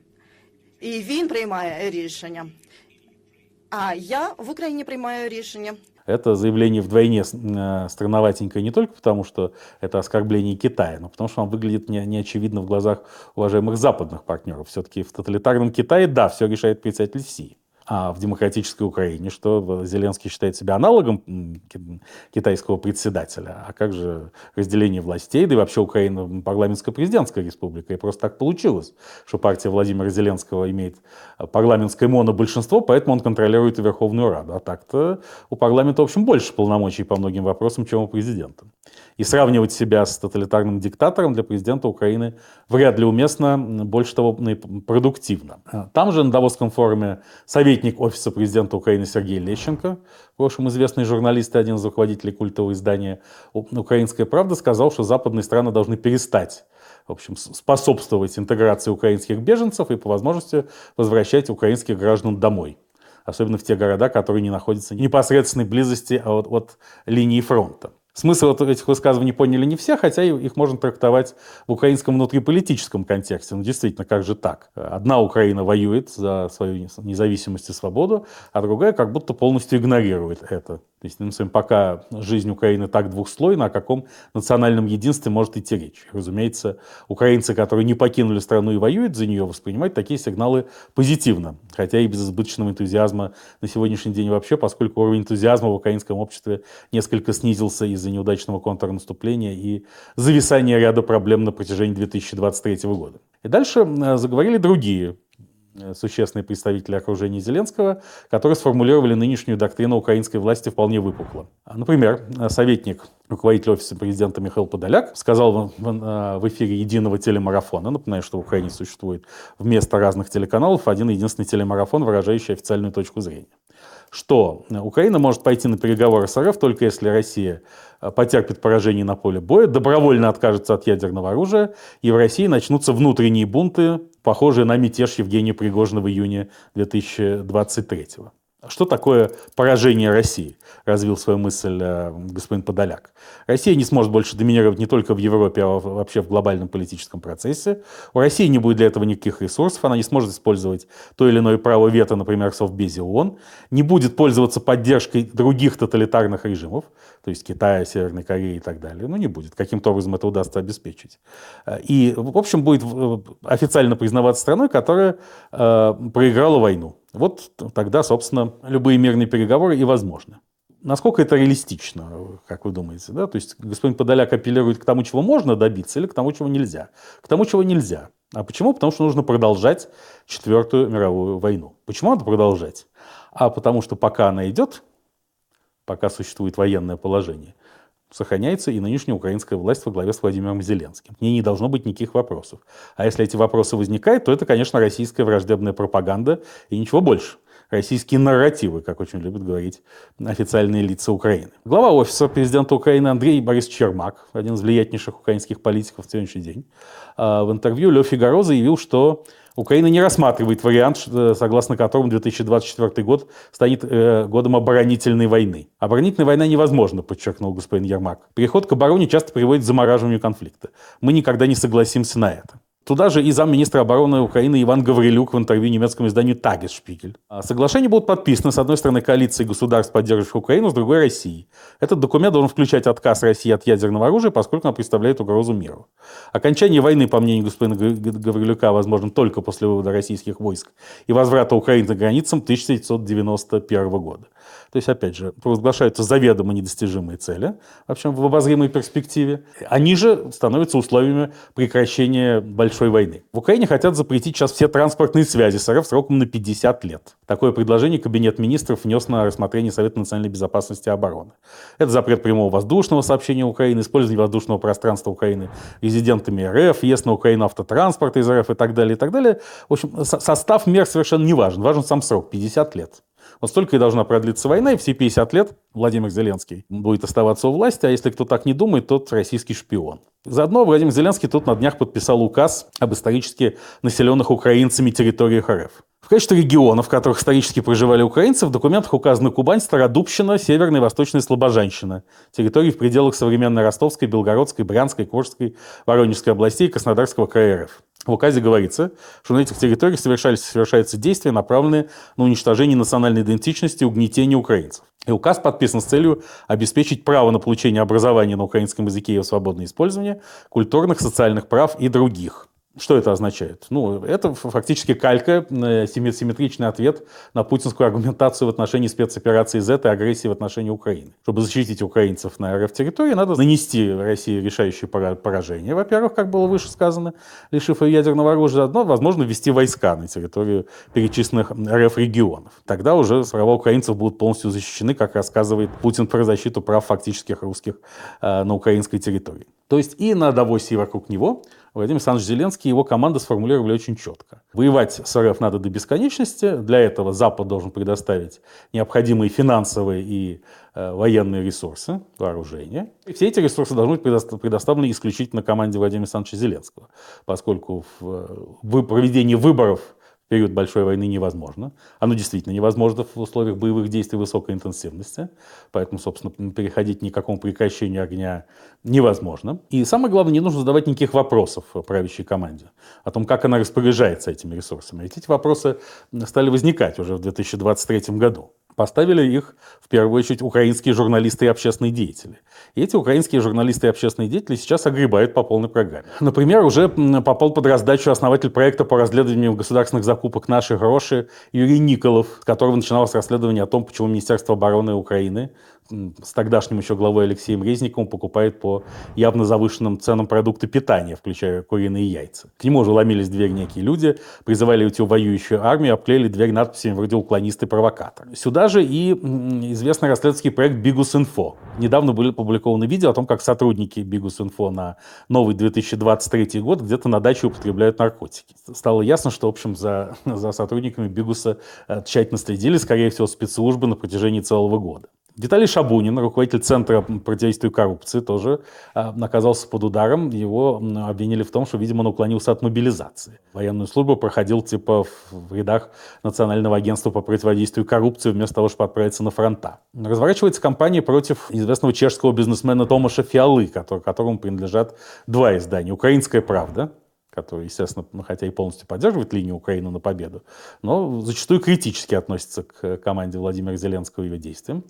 І він приймає рішення. А я в Україні приймаю рішення.
Это заявление вдвойне э, странноватенькое не только потому, что это оскорбление Китая, но потому что оно выглядит не, неочевидно в глазах уважаемых западных партнеров. Все-таки в тоталитарном Китае, да, все решает председатель Си а в демократической Украине, что Зеленский считает себя аналогом китайского председателя. А как же разделение властей, да и вообще Украина парламентско-президентская республика. И просто так получилось, что партия Владимира Зеленского имеет парламентское монобольшинство, поэтому он контролирует и Верховную Раду. А так-то у парламента, в общем, больше полномочий по многим вопросам, чем у президента. И сравнивать себя с тоталитарным диктатором для президента Украины вряд ли уместно, больше того, продуктивно. Там же на Давосском форуме советник Офиса президента Украины Сергей Лещенко, в прошлом известный журналист и один из руководителей культового издания «Украинская правда», сказал, что западные страны должны перестать в общем, способствовать интеграции украинских беженцев и по возможности возвращать украинских граждан домой особенно в те города, которые не находятся в непосредственной близости от, от линии фронта. Смысл этих высказываний поняли не все, хотя их можно трактовать в украинском внутриполитическом контексте. Ну, действительно, как же так? Одна Украина воюет за свою независимость и свободу, а другая как будто полностью игнорирует это. То есть, ну, пока жизнь Украины так двухслойна, о каком национальном единстве может идти речь? Разумеется, украинцы, которые не покинули страну и воюют за нее, воспринимают такие сигналы позитивно, хотя и без избыточного энтузиазма на сегодняшний день вообще, поскольку уровень энтузиазма в украинском обществе несколько снизился из-за неудачного контрнаступления и зависания ряда проблем на протяжении 2023 года. И дальше заговорили другие э, существенные представители окружения Зеленского, которые сформулировали нынешнюю доктрину украинской власти вполне выпукло. Например, советник руководитель офиса президента Михаил Подоляк сказал в, в, эфире единого телемарафона, напоминаю, что в Украине существует вместо разных телеканалов один единственный телемарафон, выражающий официальную точку зрения что Украина может пойти на переговоры с РФ только если Россия э, потерпит поражение на поле боя, добровольно откажется от ядерного оружия, и в России начнутся внутренние бунты, похожие на мятеж Евгения Пригожина в июне 2023 года. Что такое поражение России? Развил свою мысль э, господин Подоляк. Россия не сможет больше доминировать не только в Европе, а вообще в глобальном политическом процессе. У России не будет для этого никаких ресурсов, она не сможет использовать то или иное право вето, например, в Совбезе ООН, не будет пользоваться поддержкой других тоталитарных режимов, то есть Китая, Северной Кореи и так далее. Ну, не будет. Каким-то образом это удастся обеспечить. И, в общем, будет э, официально признаваться страной, которая э, проиграла войну. Вот тогда, собственно, любые мирные переговоры и возможны. Насколько это реалистично, как вы думаете? Да? То есть господин Подоляк апеллирует к тому, чего можно добиться, или к тому, чего нельзя? К тому, чего нельзя. А почему? Потому что нужно продолжать Четвертую мировую войну. Почему надо продолжать? А потому что пока она идет, пока существует военное положение, сохраняется и нынешняя украинская власть во главе с Владимиром Зеленским. К не должно быть никаких вопросов. А если эти вопросы возникают, то это, конечно, российская враждебная пропаганда и ничего больше. Российские нарративы, как очень любят говорить официальные лица Украины. Глава офиса президента Украины Андрей Борис Чермак, один из влиятельнейших украинских политиков в сегодняшний день, а, в интервью Ле Фигаро заявил, что Украина не рассматривает вариант, э, согласно которому 2024 год станет э, годом оборонительной войны. Оборонительная война невозможна, подчеркнул господин Ермак. Переход к обороне часто приводит к замораживанию конфликта. Мы никогда не согласимся на это. Туда же и замминистра обороны Украины Иван Гаврилюк в интервью немецкому изданию «Тагесшпигель». Соглашения будут подписаны, с одной стороны, коалицией государств, поддерживающих Украину, с другой – Россией. Этот документ должен включать отказ России от ядерного оружия, поскольку она представляет угрозу миру. Окончание войны, по мнению господина Гаврилюка, возможно только после вывода российских войск и возврата Украины к границам 1991 года. То есть, опять же, провозглашаются заведомо недостижимые цели, в общем, в обозримой перспективе. Они же становятся условиями прекращения большой войны. В Украине хотят запретить сейчас все транспортные связи с РФ сроком на 50 лет. Такое предложение Кабинет министров внес на рассмотрение Совета национальной безопасности и обороны. Это запрет прямого воздушного сообщения Украины, использование воздушного пространства Украины резидентами РФ, въезд на Украину автотранспорта из РФ и так далее, и так далее. В общем, состав мер совершенно не важен. Важен сам срок – 50 лет. Вот столько и должна продлиться война, и все 50 лет Владимир Зеленский будет оставаться у власти, а если кто так не думает, тот российский шпион. Заодно Владимир Зеленский тут на днях подписал указ об исторически населенных украинцами территориях РФ. В качестве регионов, в которых исторически проживали украинцы, в документах указаны Кубань, Стародубщина, Северная и Восточная Слобожанщина, территории в пределах современной Ростовской, Белгородской, Брянской, Курской, Воронежской областей и Краснодарского края РФ. В указе говорится, что на этих территориях совершались, совершаются действия, направленные на уничтожение национальной идентичности и угнетение украинцев. И указ подписан с целью обеспечить право на получение образования на украинском языке и его свободное использование, культурных, социальных прав и других – что это означает? Ну, это фактически калька, э, симметричный ответ на путинскую аргументацию в отношении спецоперации Z и агрессии в отношении Украины. Чтобы защитить украинцев на РФ-территории, надо нанести России решающее поражение, во-первых, как было выше сказано, лишив ее ядерного оружия, одно, возможно, ввести войска на территорию перечисленных РФ-регионов. Тогда уже права украинцев будут полностью защищены, как рассказывает Путин про защиту прав фактических русских э, на украинской территории. То есть и на Давосе, и вокруг него Владимир Александрович Зеленский и его команда сформулировали очень четко. Воевать с РФ надо до бесконечности. Для этого Запад должен предоставить необходимые финансовые и э, военные ресурсы, вооружение. И все эти ресурсы должны быть предоставлены исключительно команде Владимира Александровича Зеленского, поскольку в, в проведении выборов период большой войны невозможно. Оно действительно невозможно в условиях боевых действий высокой интенсивности. Поэтому, собственно, переходить ни к какому прекращению огня невозможно. И самое главное, не нужно задавать никаких вопросов правящей команде о том, как она распоряжается этими ресурсами. Эти вопросы стали возникать уже в 2023 году. Поставили их, в первую очередь, украинские журналисты и общественные деятели. И эти украинские журналисты и общественные деятели сейчас огребают по полной программе. Например, уже попал под раздачу основатель проекта по расследованию государственных закупок «Наши гроши» Юрий Николов, с которого начиналось расследование о том, почему Министерство обороны Украины с тогдашним еще главой Алексеем Резниковым покупает по явно завышенным ценам продукты питания, включая куриные яйца. К нему уже ломились дверь некие люди, призывали уйти в воюющую армию, обклеили дверь надписями вроде «Уклонист и провокатор». Сюда же и известный расследовательский проект «Бигус Инфо». Недавно были опубликованы видео о том, как сотрудники «Бигус Инфо» на новый 2023 год где-то на даче употребляют наркотики. Стало ясно, что, в общем, за, за сотрудниками «Бигуса» тщательно следили, скорее всего, спецслужбы на протяжении целого года. Виталий Шабунин, руководитель Центра противодействия коррупции, тоже а, оказался под ударом. Его обвинили в том, что, видимо, он уклонился от мобилизации. Военную службу проходил типа в рядах Национального агентства по противодействию коррупции вместо того, чтобы отправиться на фронта. Разворачивается кампания против известного чешского бизнесмена Томаша Фиалы, которому принадлежат два издания. «Украинская правда», который, естественно, ну, хотя и полностью поддерживает линию Украины на победу, но зачастую критически относится к команде Владимира Зеленского и ее действиям.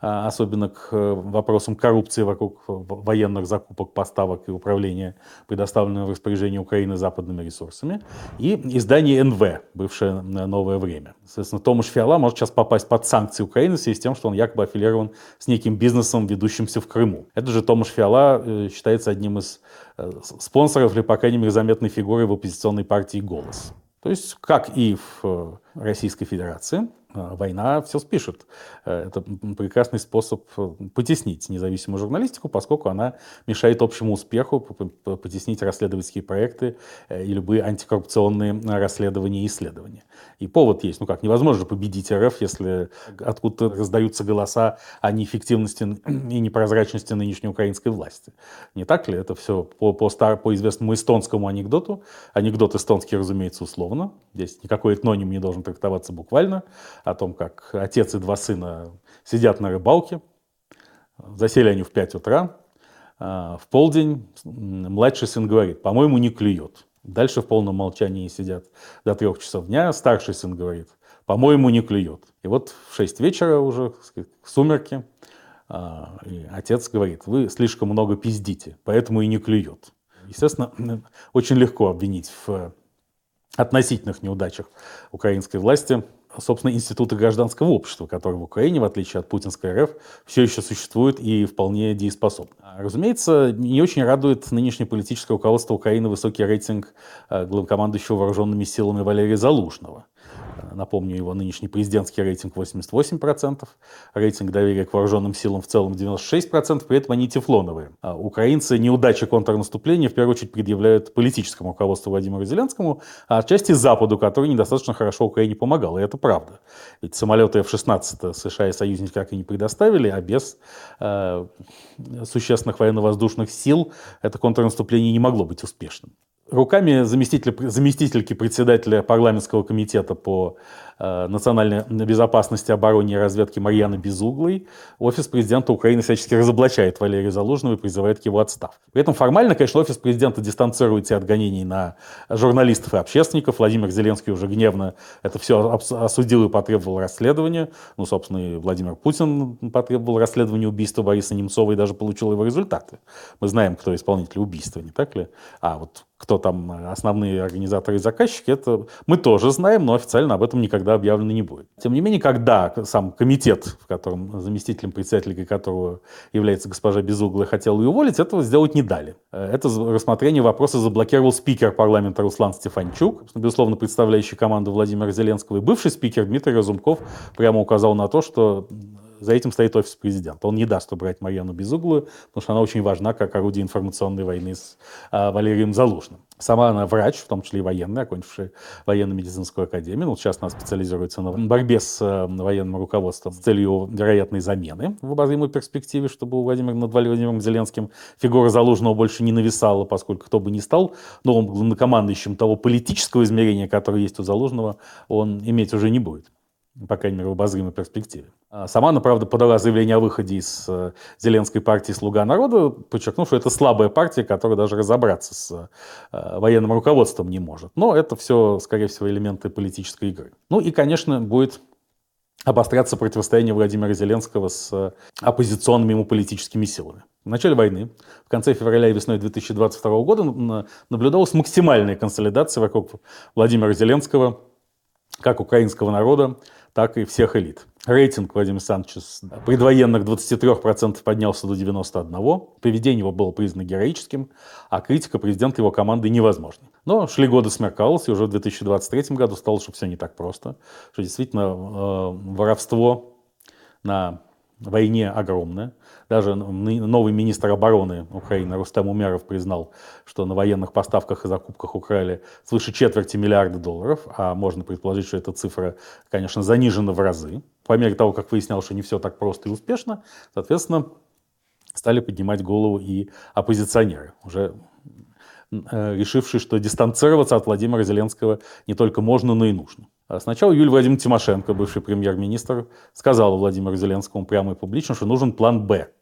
А, особенно к э, вопросам коррупции вокруг военных закупок, поставок и управления предоставленными в распоряжение Украины западными ресурсами. И издание НВ, бывшее «Новое время». Соответственно, Томаш Фиала может сейчас попасть под санкции Украины в связи с тем, что он якобы аффилирован с неким бизнесом, ведущимся в Крыму. Это же Томаш Фиала э, считается одним из э, спонсоров или, по крайней мере, заметной фигурой в оппозиционной партии «Голос». То есть, как и в Российской Федерации, война все спишет. Э, это прекрасный способ э, потеснить независимую журналистику, поскольку она мешает общему успеху, потеснить расследовательские проекты э, и любые антикоррупционные расследования и исследования. И повод есть. Ну как, невозможно победить РФ, если откуда-то раздаются голоса о неэффективности и непрозрачности нынешней украинской власти. Не так ли? Это все по, по, стар, по известному эстонскому анекдоту. Анекдот эстонский, разумеется, условно. Здесь никакой этноним не должен трактоваться буквально о том, как отец и два сына сидят на рыбалке. Засели они в 5 утра. А, в полдень младший сын говорит, по-моему, не клюет. Дальше в полном молчании сидят до трех часов дня. Старший сын говорит, по-моему, не клюет. И вот в 6 вечера уже, сумерки, а, отец говорит, вы слишком много пиздите, поэтому и не клюет. Естественно, очень легко обвинить в относительных неудачах украинской власти собственно, институты гражданского общества, которые в Украине, в отличие от путинской РФ, все еще существуют и вполне дееспособны. Разумеется, не очень радует нынешнее политическое руководство Украины высокий рейтинг э, главкомандующего вооруженными силами Валерия Залужного – Напомню, его нынешний президентский рейтинг 88%, рейтинг доверия к вооруженным силам в целом 96%, при этом они тефлоновые. А украинцы неудачи контрнаступления в первую очередь предъявляют политическому руководству Владимиру Зеленскому, а отчасти Западу, который недостаточно хорошо Украине помогал. И это правда. Ведь самолеты F-16 США и союзники как и не предоставили, а без э, существенных военно-воздушных сил это контрнаступление не могло быть успешным руками заместителя, заместительки председателя парламентского комитета по национальной безопасности, обороне и разведке Марьяны Безуглой офис президента Украины всячески разоблачает Валерия Залужного и призывает к его отставке. При этом формально, конечно, офис президента дистанцируется от гонений на журналистов и общественников. Владимир Зеленский уже гневно это все осудил и потребовал расследования. Ну, собственно, и Владимир Путин потребовал расследования убийства Бориса Немцова и даже получил его результаты. Мы знаем, кто исполнитель убийства, не так ли? А вот кто там основные организаторы и заказчики, это мы тоже знаем, но официально об этом никогда объявлено не будет. Тем не менее, когда сам комитет, в котором заместителем председателя которого является госпожа Безуглая, хотел ее уволить, этого сделать не дали. Это рассмотрение вопроса заблокировал спикер парламента Руслан Стефанчук, безусловно, представляющий команду Владимира Зеленского, и бывший спикер Дмитрий Разумков прямо указал на то, что за этим стоит офис президента. Он не даст убрать Марьяну Безуглую, потому что она очень важна как орудие информационной войны с а, Валерием Залужным. Сама она врач, в том числе и военный, окончивший военно-медицинскую академию. Ну, сейчас она специализируется на борьбе с э, военным руководством с целью вероятной замены в обозримой перспективе, чтобы у Владимира над Владимиром Зеленским фигура Залужного больше не нависала, поскольку кто бы ни стал новым главнокомандующим того политического измерения, которое есть у Залужного, он иметь уже не будет по крайней мере, в обозримой перспективе. А сама она, правда, подала заявление о выходе из э, Зеленской партии «Слуга народа», подчеркнув, что это слабая партия, которая даже разобраться с э, военным руководством не может. Но это все, скорее всего, элементы политической игры. Ну и, конечно, будет обостряться противостояние Владимира Зеленского с э, оппозиционными ему политическими силами. В начале войны, в конце февраля и весной 2022 года наблюдалась максимальная консолидация вокруг Владимира Зеленского, как украинского народа, так и всех элит. Рейтинг Владимира Александровича предвоенных 23% поднялся до 91%. Поведение его было признано героическим, а критика президента его команды невозможна. Но шли годы смеркалось, и уже в 2023 году стало, что все не так просто. Что действительно э, воровство на войне огромное. Даже новый министр обороны Украины Рустем Умеров признал, что на военных поставках и закупках украли свыше четверти миллиарда долларов, а можно предположить, что эта цифра, конечно, занижена в разы. По мере того, как выяснялось, что не все так просто и успешно, соответственно, стали поднимать голову и оппозиционеры, уже э, решившие, что дистанцироваться от Владимира Зеленского не только можно, но и нужно. А сначала Юлия Владимировна Тимошенко, бывший премьер-министр, сказала Владимиру Зеленскому прямо и публично, что нужен план «Б».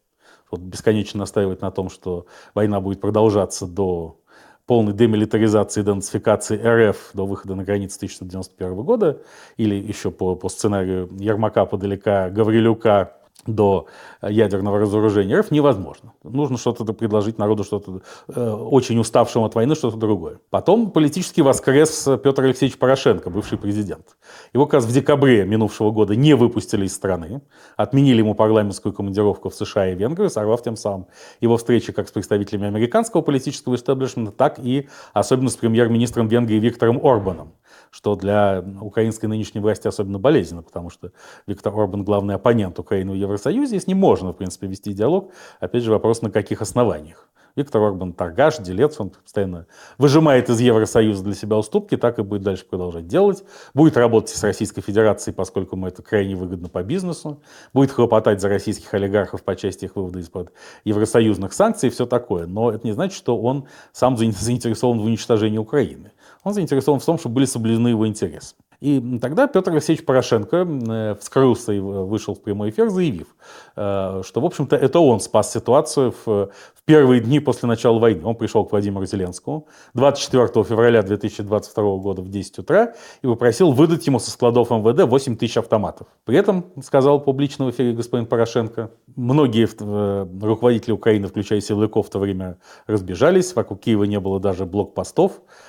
Вот бесконечно настаивать на том, что война будет продолжаться до полной демилитаризации и денацификации РФ до выхода на границы 1991 года, или еще по, по сценарию Ермака, Подалека, Гаврилюка, до ядерного разоружения РФ невозможно. Нужно что-то предложить народу, что-то э, очень уставшему от войны, что-то другое. Потом политически воскрес Петр Алексеевич Порошенко, бывший президент. Его как раз в декабре минувшего года не выпустили из страны, отменили ему парламентскую командировку в США и Венгрию, сорвав тем самым его встречи как с представителями американского политического истеблишмента, так и особенно с премьер-министром Венгрии Виктором Орбаном что для украинской нынешней власти особенно болезненно, потому что Виктор Орбан главный оппонент Украины в Евросоюзе, и с ним можно, в принципе, вести диалог. Опять же, вопрос, на каких основаниях. Виктор Орбан торгаш, делец, он постоянно выжимает из Евросоюза для себя уступки, так и будет дальше продолжать делать. Будет работать с Российской Федерацией, поскольку ему это крайне выгодно по бизнесу. Будет хлопотать за российских олигархов по части их вывода из-под евросоюзных санкций и все такое. Но это не значит, что он сам заинтересован в уничтожении Украины. Он заинтересован в том, чтобы были соблюдены его интересы. И тогда Петр Алексеевич Порошенко э, вскрылся и вышел в прямой эфир, заявив, э, что, в общем-то, это он спас ситуацию в, первые дни после начала войны. Он пришел к Владимиру Зеленскому 24 февраля 2022 года в 10 утра и попросил выдать ему со складов МВД 8 тысяч автоматов. При этом, сказал публично в эфире господин Порошенко, многие э, руководители Украины, включая силовиков, в то время разбежались, вокруг Киева не было даже блокпостов. Э,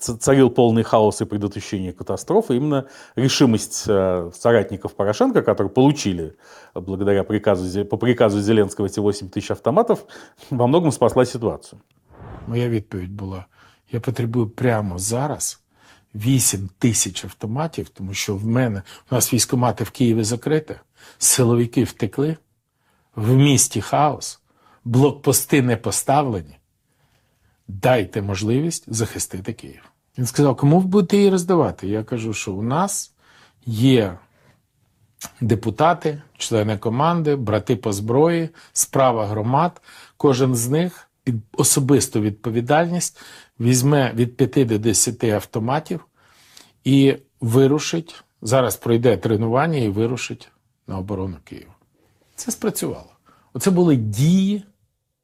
царил полный хаос и предотвращение катастрофы, именно решимость э, соратников Порошенко, которые получили благодаря приказу, по приказу Зеленского эти 8 тисяч автоматов, во многом спасла ситуацію.
Моя відповідь була: я потребую прямо зараз 8 тисяч автоматів, тому що в мене у нас військомати в Києві закриті, силовики втекли, в місті хаос, блокпости не поставлені Дайте можливість захистити Київ. Він сказав, кому ви будете її роздавати? Я кажу, що у нас є депутати, члени команди, брати по зброї, справа громад. Кожен з них під особисту відповідальність візьме від 5 до 10 автоматів і вирушить. Зараз пройде тренування і вирушить на оборону Києва. Це спрацювало. Оце були дії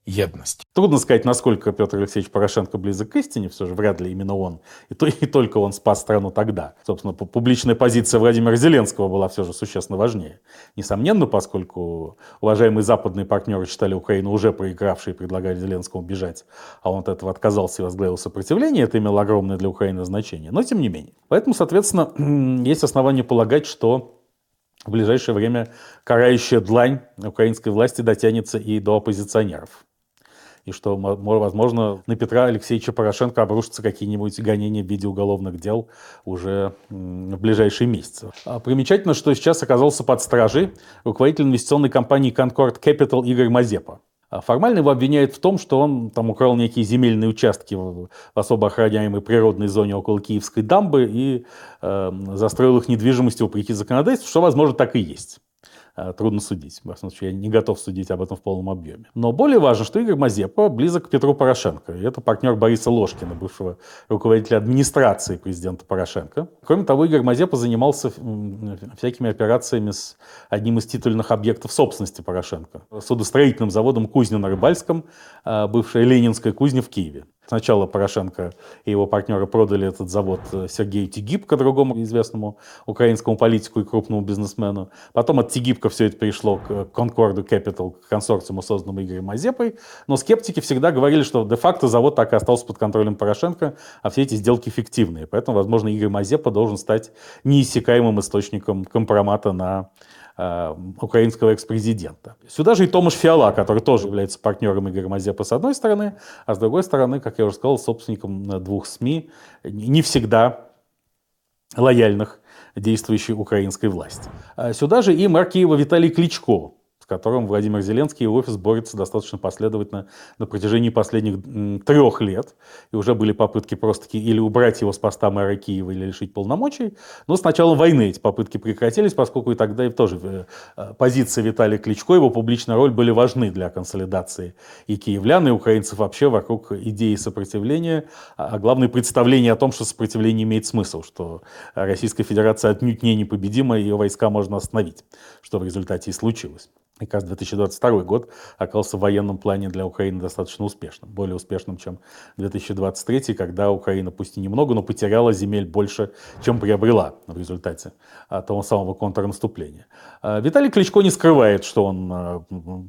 едности.
Трудно сказать, насколько Петр Алексеевич Порошенко близок к истине, все же вряд ли именно он, и, то, и только он спас страну тогда. Собственно, публичная позиция Владимира Зеленского была все же существенно важнее. Несомненно, поскольку уважаемые западные партнеры считали Украину уже проигравшей и предлагали Зеленскому бежать, а он от этого отказался и возглавил сопротивление, это имело огромное для Украины значение, но тем не менее. Поэтому, соответственно, есть основания полагать, что в ближайшее время карающая длань украинской власти дотянется и до оппозиционеров и что, возможно, на Петра Алексеевича Порошенко обрушатся какие-нибудь гонения в виде уголовных дел уже в ближайшие месяцы. А примечательно, что сейчас оказался под стражей руководитель инвестиционной компании Concord Capital Игорь Мазепа. А формально его обвиняют в том, что он там украл некие земельные участки в особо охраняемой природной зоне около Киевской дамбы и э, застроил их недвижимостью вопреки законодательству, что, возможно, так и есть. Э, трудно судить. В этом случае я не готов судить об этом в полном объеме. Но более важно, что Игорь Мазепа близок к Петру Порошенко. И это партнер Бориса Ложкина, бывшего руководителя администрации президента Порошенко. Кроме того, Игорь Мазепа занимался всякими операциями с одним из титульных объектов собственности Порошенко. Судостроительным заводом «Кузня на Рыбальском», э, бывшая Ленинская кузня в Киеве. Сначала Порошенко и его партнеры продали этот завод э, Сергею Тигибко, другому известному украинскому политику и крупному бизнесмену. Потом от Тигибко все это перешло к Concord Capital, к консорциуму, созданному Игорем Мазепой. Но скептики всегда говорили, что де-факто завод так и остался под контролем Порошенко, а все эти сделки фиктивные. Поэтому, возможно, Игорь Мазепа должен стать неиссякаемым источником компромата на Э, украинского экс-президента. Сюда же и Томаш Фиала, который тоже является партнером Игоря Мазепы с одной стороны, а с другой стороны, как я уже сказал, собственником двух СМИ, не всегда лояльных действующей украинской власти. А сюда же и мэр Киева Виталий Кличко, с которым Владимир Зеленский и офис борются достаточно последовательно на протяжении последних трех лет. И уже были попытки просто или убрать его с поста мэра Киева, или лишить полномочий. Но с началом войны эти попытки прекратились, поскольку и тогда и тоже э, э, позиция Виталия Кличко, его публичная роль были важны для консолидации и киевлян, и украинцев вообще вокруг идеи сопротивления, а, а главное представление о том, что сопротивление имеет смысл, что Российская Федерация отнюдь не непобедима, и ее войска можно остановить, что в результате и случилось. И кажется, 2022 год оказался в военном плане для Украины достаточно успешным. Более успешным, чем 2023, когда Украина, пусть и немного, но потеряла земель больше, чем приобрела в результате а, того самого контрнаступления. А, Виталий Кличко не скрывает, что он а,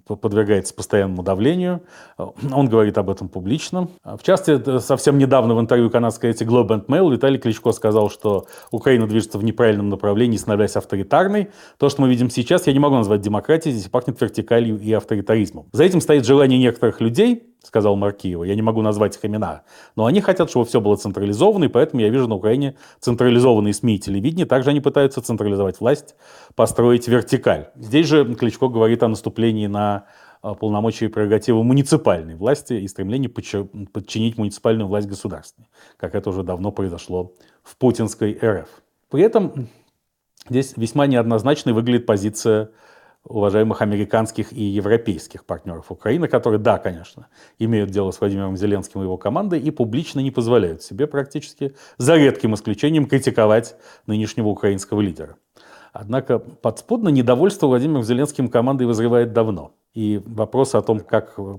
подвергается постоянному давлению. Он говорит об этом публично. В частности, совсем недавно в интервью канадской газете Globe and Mail Виталий Кличко сказал, что Украина движется в неправильном направлении, становясь авторитарной. То, что мы видим сейчас, я не могу назвать демократией, здесь пахнет вертикалью и авторитаризмом. За этим стоит желание некоторых людей, сказал Маркиева, я не могу назвать их имена, но они хотят, чтобы все было централизовано, и поэтому я вижу на Украине централизованные СМИ и телевидение. Также они пытаются централизовать власть, построить вертикаль. Здесь же Кличко говорит о наступлении на а, полномочия и прерогативы муниципальной власти и стремлении подчинить муниципальную власть государственной, как это уже давно произошло в путинской РФ. При этом здесь весьма неоднозначной выглядит позиция уважаемых американских и европейских партнеров Украины, которые, да, конечно, имеют дело с Владимиром Зеленским и его командой и публично не позволяют себе практически, за редким исключением, критиковать нынешнего украинского лидера. Однако подспудно недовольство Владимиром Зеленским командой вызревает давно. И вопросы о том, как э,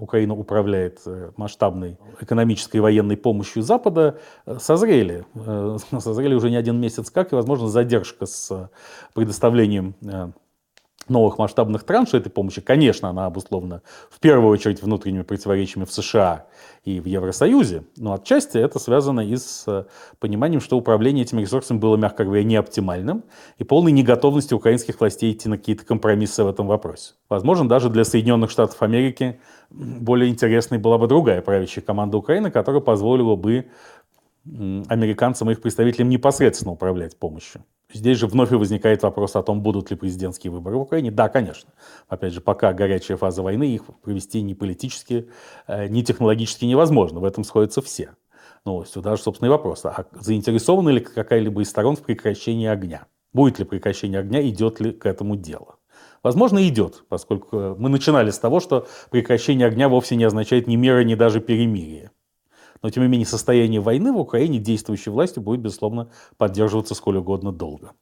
Украина управляет э, масштабной экономической и военной помощью Запада, э, созрели. Созрели уже не один месяц как, и, возможно, задержка с предоставлением новых масштабных траншей этой помощи, конечно, она обусловлена в первую очередь внутренними противоречиями в США и в Евросоюзе, но отчасти это связано и с э, пониманием, что управление этими ресурсами было, мягко говоря, неоптимальным и полной неготовностью украинских властей идти на какие-то компромиссы в этом вопросе. Возможно, даже для Соединенных Штатов Америки более интересной была бы другая правящая команда Украины, которая позволила бы американцам и их представителям непосредственно управлять помощью. Здесь же вновь и возникает вопрос о том, будут ли президентские выборы в Украине. Да, конечно. Опять же, пока горячая фаза войны, их провести ни политически, э, ни технологически невозможно. В этом сходятся все. Но сюда же, собственно, и вопрос. А заинтересована ли какая-либо из сторон в прекращении огня? Будет ли прекращение огня, идет ли к этому дело? Возможно, идет, поскольку мы начинали с того, что прекращение огня вовсе не означает ни меры, ни даже перемирие. Но, тем не менее, состояние войны в Украине действующей властью будет, безусловно, поддерживаться сколь угодно долго,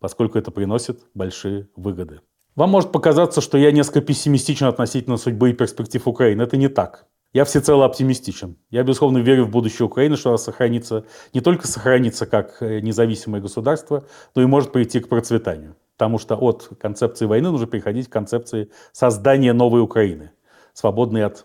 поскольку это приносит большие выгоды. Вам может показаться, что я несколько пессимистичен относительно судьбы и перспектив Украины. Это не так. Я всецело оптимистичен. Я, безусловно, верю в будущее Украины, что она сохранится, не только сохранится как э, независимое государство, но и может прийти к процветанию. Потому что от концепции войны нужно переходить к концепции создания новой Украины, свободной от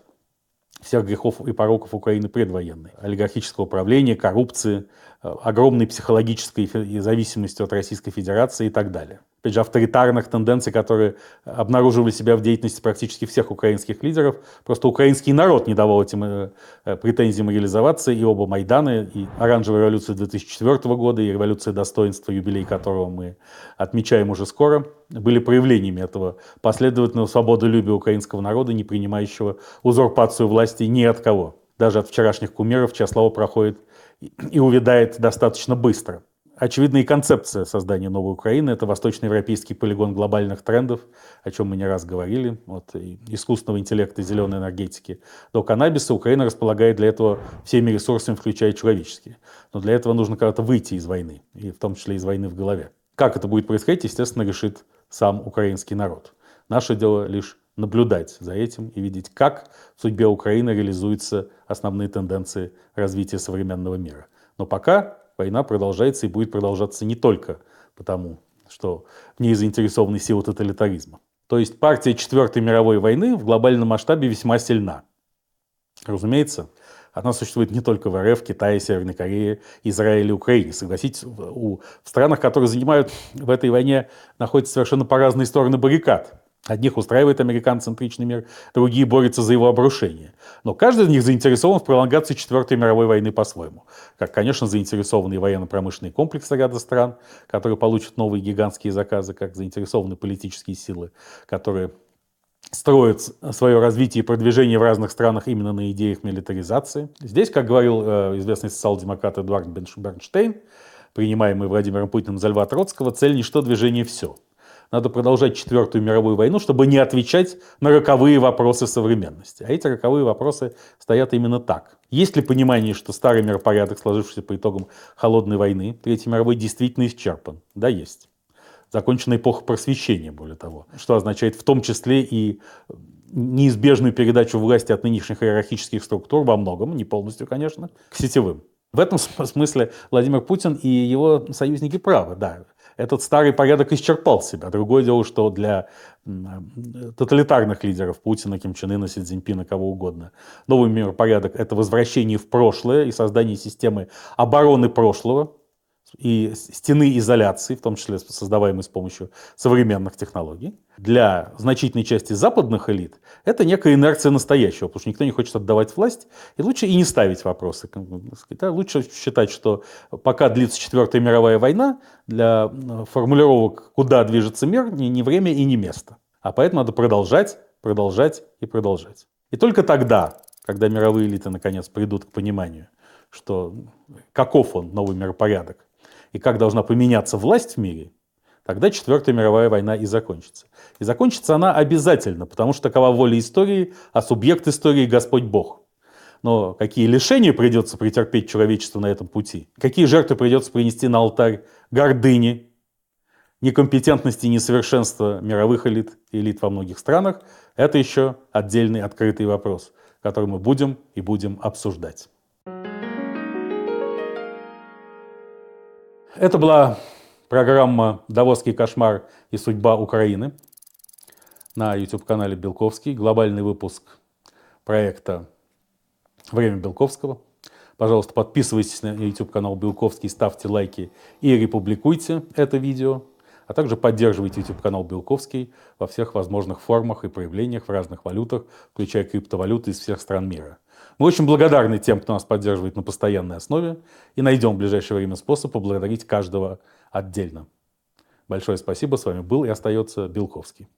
всех грехов и пороков Украины предвоенной. Олигархического управления, коррупции, э, огромной психологической зависимости от Российской Федерации и так далее опять же, авторитарных тенденций, которые обнаруживали себя в деятельности практически всех украинских лидеров. Просто украинский народ не давал этим э, э, претензиям реализоваться, и оба Майданы, и оранжевая революция 2004 года, и революция достоинства, юбилей которого мы отмечаем уже скоро, были проявлениями этого последовательного свободолюбия украинского народа, не принимающего узурпацию власти ни от кого. Даже от вчерашних кумиров, слава проходит и увядает достаточно быстро. Очевидно, и концепция создания новой Украины – это восточноевропейский полигон глобальных трендов, о чем мы не раз говорили, от искусственного интеллекта, зеленой энергетики до каннабиса. Украина располагает для этого всеми ресурсами, включая человеческие. Но для этого нужно когда-то выйти из войны, и в том числе из войны в голове. Как это будет происходить, естественно, решит сам украинский народ. Наше дело лишь наблюдать за этим и видеть, как в судьбе Украины реализуются основные тенденции развития современного мира. Но пока война продолжается и будет продолжаться не только потому, что в ней заинтересованы силы тоталитаризма. То есть партия Четвертой мировой войны в глобальном масштабе весьма сильна. Разумеется, она существует не только в РФ, Китае, Северной Корее, Израиле, Украине. Согласитесь, у, в странах, которые занимают в этой войне, находятся совершенно по разные стороны баррикад. Одних устраивает американцентричный мир, другие борются за его обрушение. Но каждый из них заинтересован в пролонгации Четвертой мировой войны по-своему. Как, конечно, заинтересованы военно-промышленные комплексы ряда стран, которые получат новые гигантские заказы, как заинтересованы политические силы, которые строят свое развитие и продвижение в разных странах именно на идеях милитаризации. Здесь, как говорил э, известный социал-демократ Эдуард Бернштейн, принимаемый Владимиром Путиным за Льва Троцкого, цель не что движение все – надо продолжать Четвертую мировую войну, чтобы не отвечать на роковые вопросы современности. А эти роковые вопросы стоят именно так. Есть ли понимание, что старый миропорядок, сложившийся по итогам Холодной войны, Третьей мировой, действительно исчерпан? Да, есть. Закончена эпоха просвещения, более того, что означает в том числе и неизбежную передачу власти от нынешних иерархических структур во многом, не полностью, конечно, к сетевым. В этом смысле Владимир Путин и его союзники правы, да этот старый порядок исчерпал себя. Другое дело, что для тоталитарных лидеров Путина, Ким Чен Ына, Си Цзиньпина, кого угодно, новый миропорядок – это возвращение в прошлое и создание системы обороны прошлого, и стены изоляции, в том числе создаваемые с помощью современных технологий, для значительной части западных элит это некая инерция настоящего, потому что никто не хочет отдавать власть, и лучше и не ставить вопросы. Лучше считать, что пока длится Четвертая мировая война, для формулировок, куда движется мир, ни время и ни место. А поэтому надо продолжать, продолжать и продолжать. И только тогда, когда мировые элиты наконец придут к пониманию, что каков он, новый миропорядок, и как должна поменяться власть в мире, тогда Четвертая мировая война и закончится. И закончится она обязательно, потому что такова воля истории, а субъект истории – Господь Бог. Но какие лишения придется претерпеть человечеству на этом пути, какие жертвы придется принести на алтарь гордыни, некомпетентности и несовершенства мировых элит, элит во многих странах, это еще отдельный открытый вопрос, который мы будем и будем обсуждать. Это была программа «Давосский кошмар и судьба Украины» на YouTube-канале Белковский. Глобальный выпуск проекта «Время Белковского». Пожалуйста, подписывайтесь на YouTube-канал Белковский, ставьте лайки и републикуйте это видео. А также поддерживайте YouTube-канал Белковский во всех возможных формах и проявлениях в разных валютах, включая криптовалюты из всех стран мира. Мы очень благодарны тем, кто нас поддерживает на постоянной основе, и найдем в ближайшее время способ поблагодарить каждого отдельно. Большое спасибо. С вами был и остается Белковский.